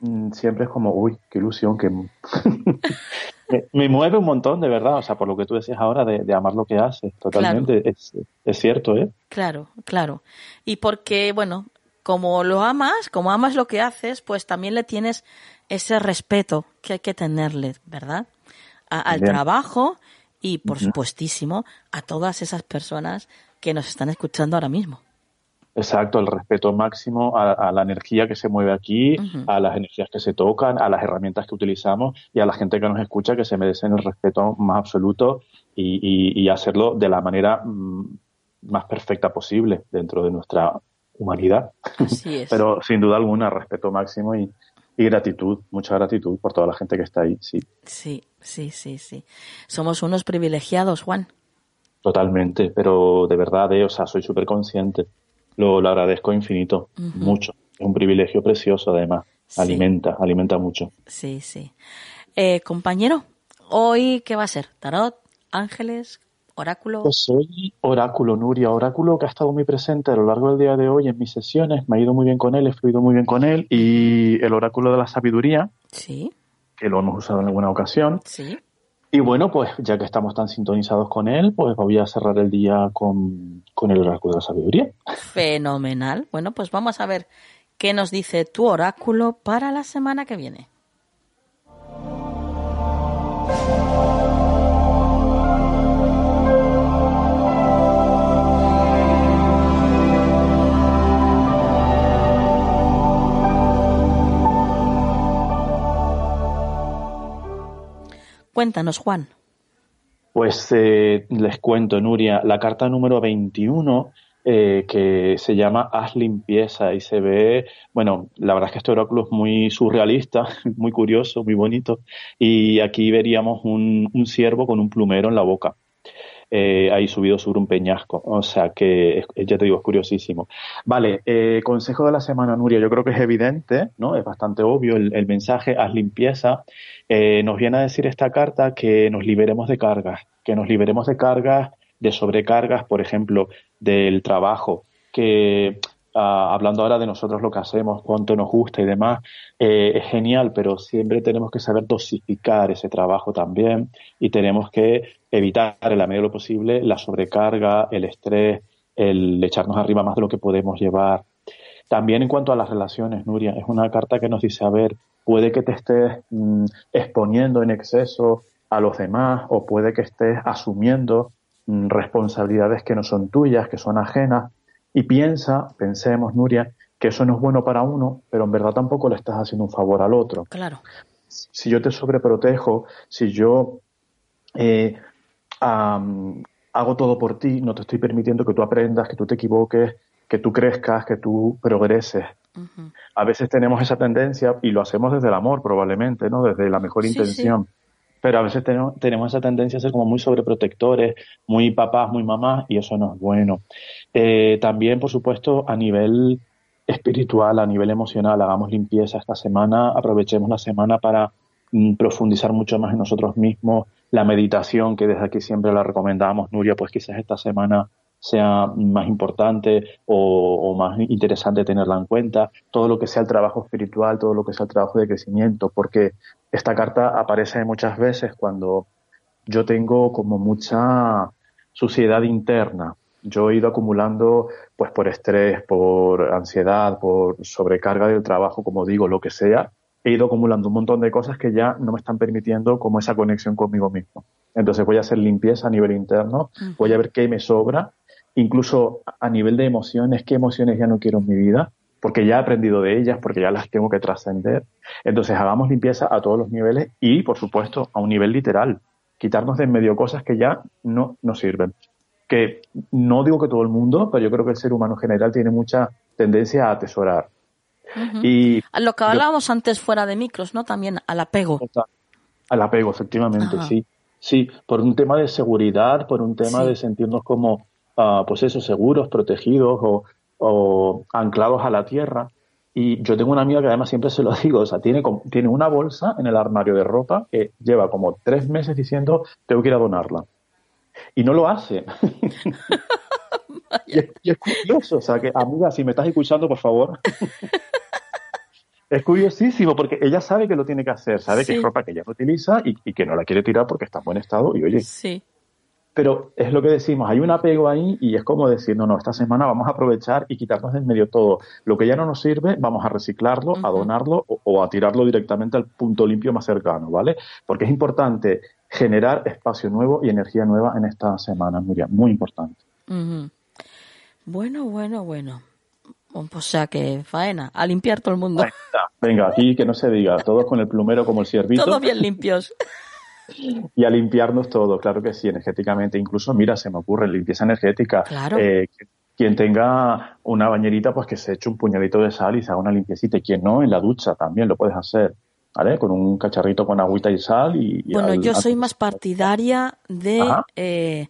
mm, siempre es como, uy, qué ilusión, que me, me mueve un montón, de verdad. O sea, por lo que tú decías ahora de, de amar lo que haces, totalmente. Es, es cierto, ¿eh? claro, claro. Y porque, bueno, como lo amas, como amas lo que haces, pues también le tienes ese respeto que hay que tenerle, ¿verdad? A- al Bien. trabajo y, por supuestísimo, a todas esas personas que nos están escuchando ahora mismo. Exacto, el respeto máximo a, a la energía que se mueve aquí, a las energías que se tocan, a las herramientas que utilizamos y a la gente que nos escucha que se merecen el respeto más absoluto y, y- y hacerlo de la manera mm, más perfecta posible dentro de nuestra humanidad. Así es. Pero sin duda alguna, respeto máximo y, y gratitud, mucha gratitud por toda la gente que está ahí, sí, Sí, sí, sí, sí. Somos unos privilegiados, Juan. totalmente, pero de verdad, eh, o sea, soy súper consciente, lo, lo agradezco infinito, mucho, es un privilegio precioso además, Sí. alimenta, alimenta mucho. Sí, sí. Eh, compañero, hoy, ¿qué va a ser? ¿Tarot? ¿Ángeles? ¿Oráculo? Pues soy Oráculo, Nuria, Oráculo que ha estado muy presente a lo largo del día de hoy en mis sesiones, me ha ido muy bien con él, he fluido muy bien con él, y el Oráculo de la Sabiduría, Sí, que lo hemos usado en alguna ocasión. sí. Y bueno, pues ya que estamos tan sintonizados con él, pues voy a cerrar el día con, con el Oráculo de la Sabiduría. Fenomenal. Bueno, pues vamos a ver qué nos dice tu oráculo para la semana que viene. Cuéntanos, Juan. Pues eh, les cuento, Nuria, la carta número 21, eh, que se llama Haz limpieza y se ve, bueno, la verdad es que este oráculo es muy surrealista, muy curioso, muy bonito, y aquí veríamos un, un ciervo con un plumero en la boca. Eh, ahí subido sobre un peñasco. O sea que, ya te digo, es curiosísimo. Vale, eh, consejo de la semana, Nuria, yo creo que es evidente, ¿no? Es bastante obvio el, el mensaje, haz limpieza. Eh, nos viene a decir esta carta que nos liberemos de cargas, que nos liberemos de cargas, de sobrecargas, por ejemplo, del trabajo, que ah, hablando ahora de nosotros lo que hacemos, cuánto nos gusta y demás, eh, es genial, pero siempre tenemos que saber dosificar ese trabajo también y tenemos que evitar en la medida de lo posible la sobrecarga, el estrés, el echarnos arriba más de lo que podemos llevar. También en cuanto a las relaciones, Nuria, es una carta que nos dice, a ver, puede que te estés mm, exponiendo en exceso a los demás o puede que estés asumiendo mm, responsabilidades que no son tuyas, que son ajenas. Y piensa, pensemos, Nuria, que eso no es bueno para uno, pero en verdad tampoco le estás haciendo un favor al otro. Claro. Si yo te sobreprotejo, si yo eh, am, hago todo por ti, no te estoy permitiendo que tú aprendas, que tú te equivoques, que tú crezcas, que tú progreses. A veces tenemos esa tendencia y lo hacemos desde el amor probablemente, ¿no? Desde la mejor Sí, sí. Pero a veces tenemos, tenemos esa tendencia a ser como muy sobreprotectores, muy papás, muy mamás, y eso no es bueno. Eh, también, por supuesto, a nivel espiritual, a nivel emocional, hagamos limpieza esta semana, aprovechemos la semana para mm, profundizar mucho más en nosotros mismos, la meditación, que desde aquí siempre la recomendamos, Nuria, pues quizás esta semana sea más importante o, más interesante tenerla en cuenta, todo lo que sea el trabajo espiritual, todo lo que sea el trabajo de crecimiento, porque esta carta aparece muchas veces cuando yo tengo como mucha suciedad interna. Yo he ido acumulando, pues por estrés, por ansiedad, por sobrecarga del trabajo, como digo, lo que sea, he ido acumulando un montón de cosas que ya no me están permitiendo como esa conexión conmigo mismo. Entonces voy a hacer limpieza a nivel interno, voy a ver qué me sobra incluso a nivel de emociones, qué emociones ya no quiero en mi vida, porque ya he aprendido de ellas, porque ya las tengo que trascender. Entonces hagamos limpieza a todos los niveles y, por supuesto, a un nivel literal. Quitarnos de en medio cosas que ya no nos sirven. Que no digo que todo el mundo, pero yo creo que el ser humano en general tiene mucha tendencia a atesorar. Y a lo que hablábamos antes fuera de micros, ¿no? También al apego. Al apego, efectivamente, sí. Sí, por un tema de seguridad, por un tema de sentirnos como pues eso, seguros, protegidos o, anclados a la tierra. Y yo tengo una amiga que además siempre se lo digo, o sea, tiene, tiene una bolsa en el armario de ropa que lleva como tres meses diciendo, tengo que ir a donarla. Y no lo hace. y, es, curioso, o sea, que amiga, si me estás escuchando, por favor. es curiosísimo porque ella sabe que lo tiene que hacer, sabe que es ropa que ella no utiliza y, y, que no la quiere tirar porque está en buen estado y oye, sí. Pero es lo que decimos, hay un apego ahí y es como decir, no, no, esta semana vamos a aprovechar y quitarnos del medio todo. Lo que ya no nos sirve, vamos a reciclarlo, a donarlo o, a tirarlo directamente al punto limpio más cercano, ¿vale? Porque es importante generar espacio nuevo y energía nueva en esta semana, Miriam, muy importante. Bueno, bueno, bueno. O sea que faena, a limpiar todo el mundo. Venga, aquí que no se diga, todos con el plumero como el ciervito. Todos bien limpios. y a limpiarnos todo, claro que sí, energéticamente. Incluso, mira, se me ocurre limpieza energética. Claro. Eh, quien tenga una bañerita, pues que se eche un puñadito de sal y se haga una limpiecita. Y quien no, en la ducha también lo puedes hacer. ¿Vale? Con un cacharrito con agüita y sal y... bueno, yo soy más partidaria de, eh,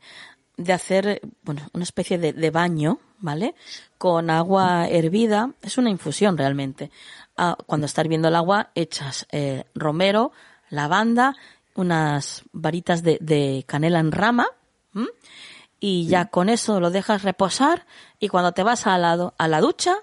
de hacer, bueno, una especie de, baño, ¿vale? Con agua hervida. Es una infusión realmente. Ah, cuando está hirviendo el agua, echas eh, romero, lavanda, unas varitas de, canela en rama y ya con eso lo dejas reposar y cuando te vas a la, a la ducha,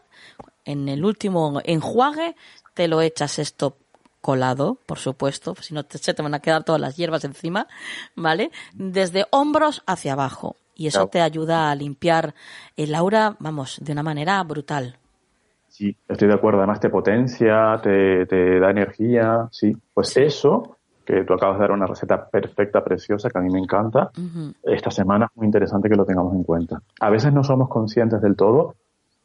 en el último enjuague, te lo echas esto colado, por supuesto, si no te, se te van a quedar todas las hierbas encima, ¿vale? Desde hombros hacia abajo. Y eso te ayuda a limpiar el aura, vamos, de una manera brutal. Sí, estoy de acuerdo. Además te potencia, te, te da energía, sí. Pues eso que tú acabas de dar una receta perfecta, preciosa, que a mí me encanta. Esta semana es muy interesante que lo tengamos en cuenta. A veces no somos conscientes del todo,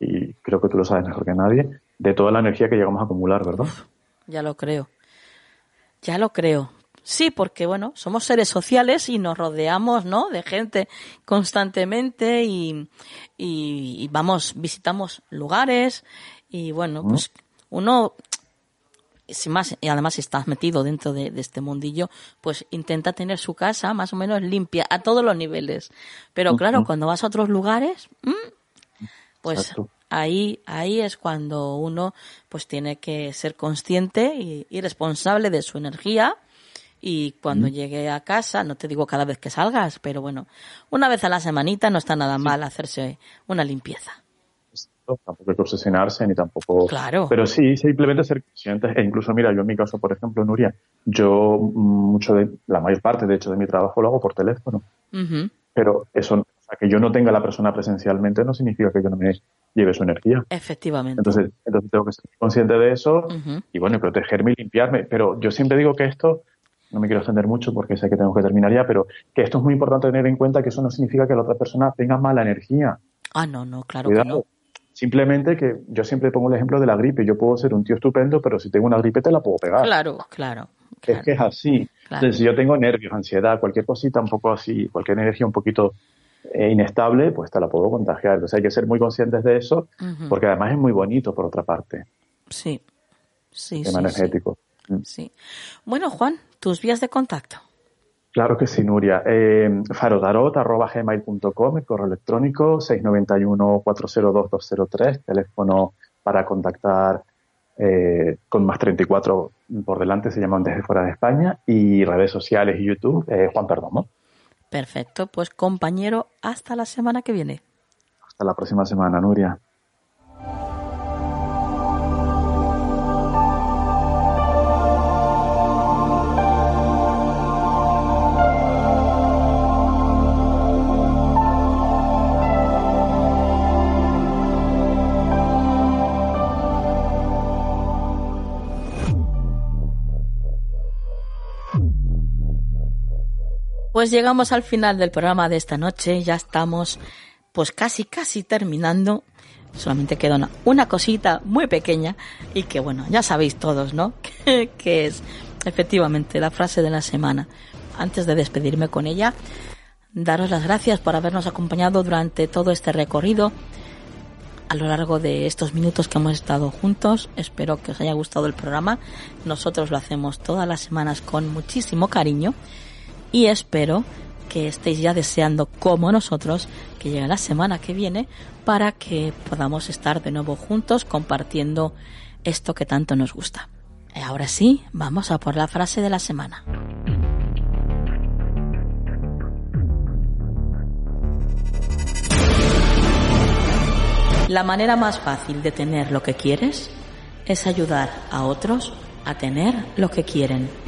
y creo que tú lo sabes mejor que nadie, de toda la energía que llegamos a acumular, ¿verdad? Ya lo creo. Ya lo creo. Sí, porque bueno, somos seres sociales y nos rodeamos, ¿no? De gente constantemente y, y, vamos, visitamos lugares y bueno, pues uno sin más, y además si estás metido dentro de, este mundillo, pues intenta tener su casa más o menos limpia a todos los niveles. Pero claro, cuando vas a otros lugares, pues ahí, ahí es cuando uno pues tiene que ser consciente y, responsable de su energía. Y cuando llegue a casa, no te digo cada vez que salgas, pero bueno, una vez a la semanita no está nada mal hacerse una limpieza tampoco hay que obsesionarse ni tampoco. Claro. Pero sí, simplemente ser conscientes. E incluso, mira, yo en mi caso, por ejemplo, Nuria, yo mm, mucho de, la mayor parte, de hecho, de mi trabajo lo hago por teléfono. Pero eso, o sea, que yo no tenga la persona presencialmente no significa que yo no me lleve su energía. Efectivamente. Entonces, entonces tengo que ser consciente de eso y bueno, protegerme y limpiarme. Pero yo siempre digo que esto, no me quiero extender mucho porque sé que tengo que terminar ya, pero que esto es muy importante tener en cuenta que eso no significa que la otra persona tenga mala energía. Ah, no, no, claro que no. Simplemente que yo siempre pongo el ejemplo de la gripe. Yo puedo ser un tío estupendo, pero si tengo una gripe te la puedo pegar. Claro, claro. Es que es así. Entonces, si yo tengo nervios, ansiedad, cualquier cosita un poco así, cualquier energía un poquito eh, inestable, pues te la puedo contagiar. Entonces hay que ser muy conscientes de eso, porque además es muy bonito por otra parte. Sí, sí. Tema energético. Mm. Sí. Bueno, Juan, tus vías de contacto. Claro que sí, Nuria. Eh, correo electrónico 691-402-203, teléfono para contactar eh, con más 34 por delante, se llaman desde fuera de España, y redes sociales y YouTube, eh, Juan Perdomo. Perfecto, pues compañero, hasta la semana que viene. Hasta la próxima semana, Nuria. Pues llegamos al final del programa de esta noche, ya estamos pues casi casi terminando. Solamente queda una, cosita muy pequeña y que bueno, ya sabéis todos, ¿no? que es efectivamente la frase de la semana. Antes de despedirme con ella, daros las gracias por habernos acompañado durante todo este recorrido a lo largo de estos minutos que hemos estado juntos. Espero que os haya gustado el programa. Nosotros lo hacemos todas las semanas con muchísimo cariño y espero que estéis ya deseando como nosotros que llegue la semana que viene para que podamos estar de nuevo juntos compartiendo esto que tanto nos gusta. Y ahora sí, vamos a por la frase de la semana. La manera más fácil de tener lo que quieres es ayudar a otros a tener lo que quieren.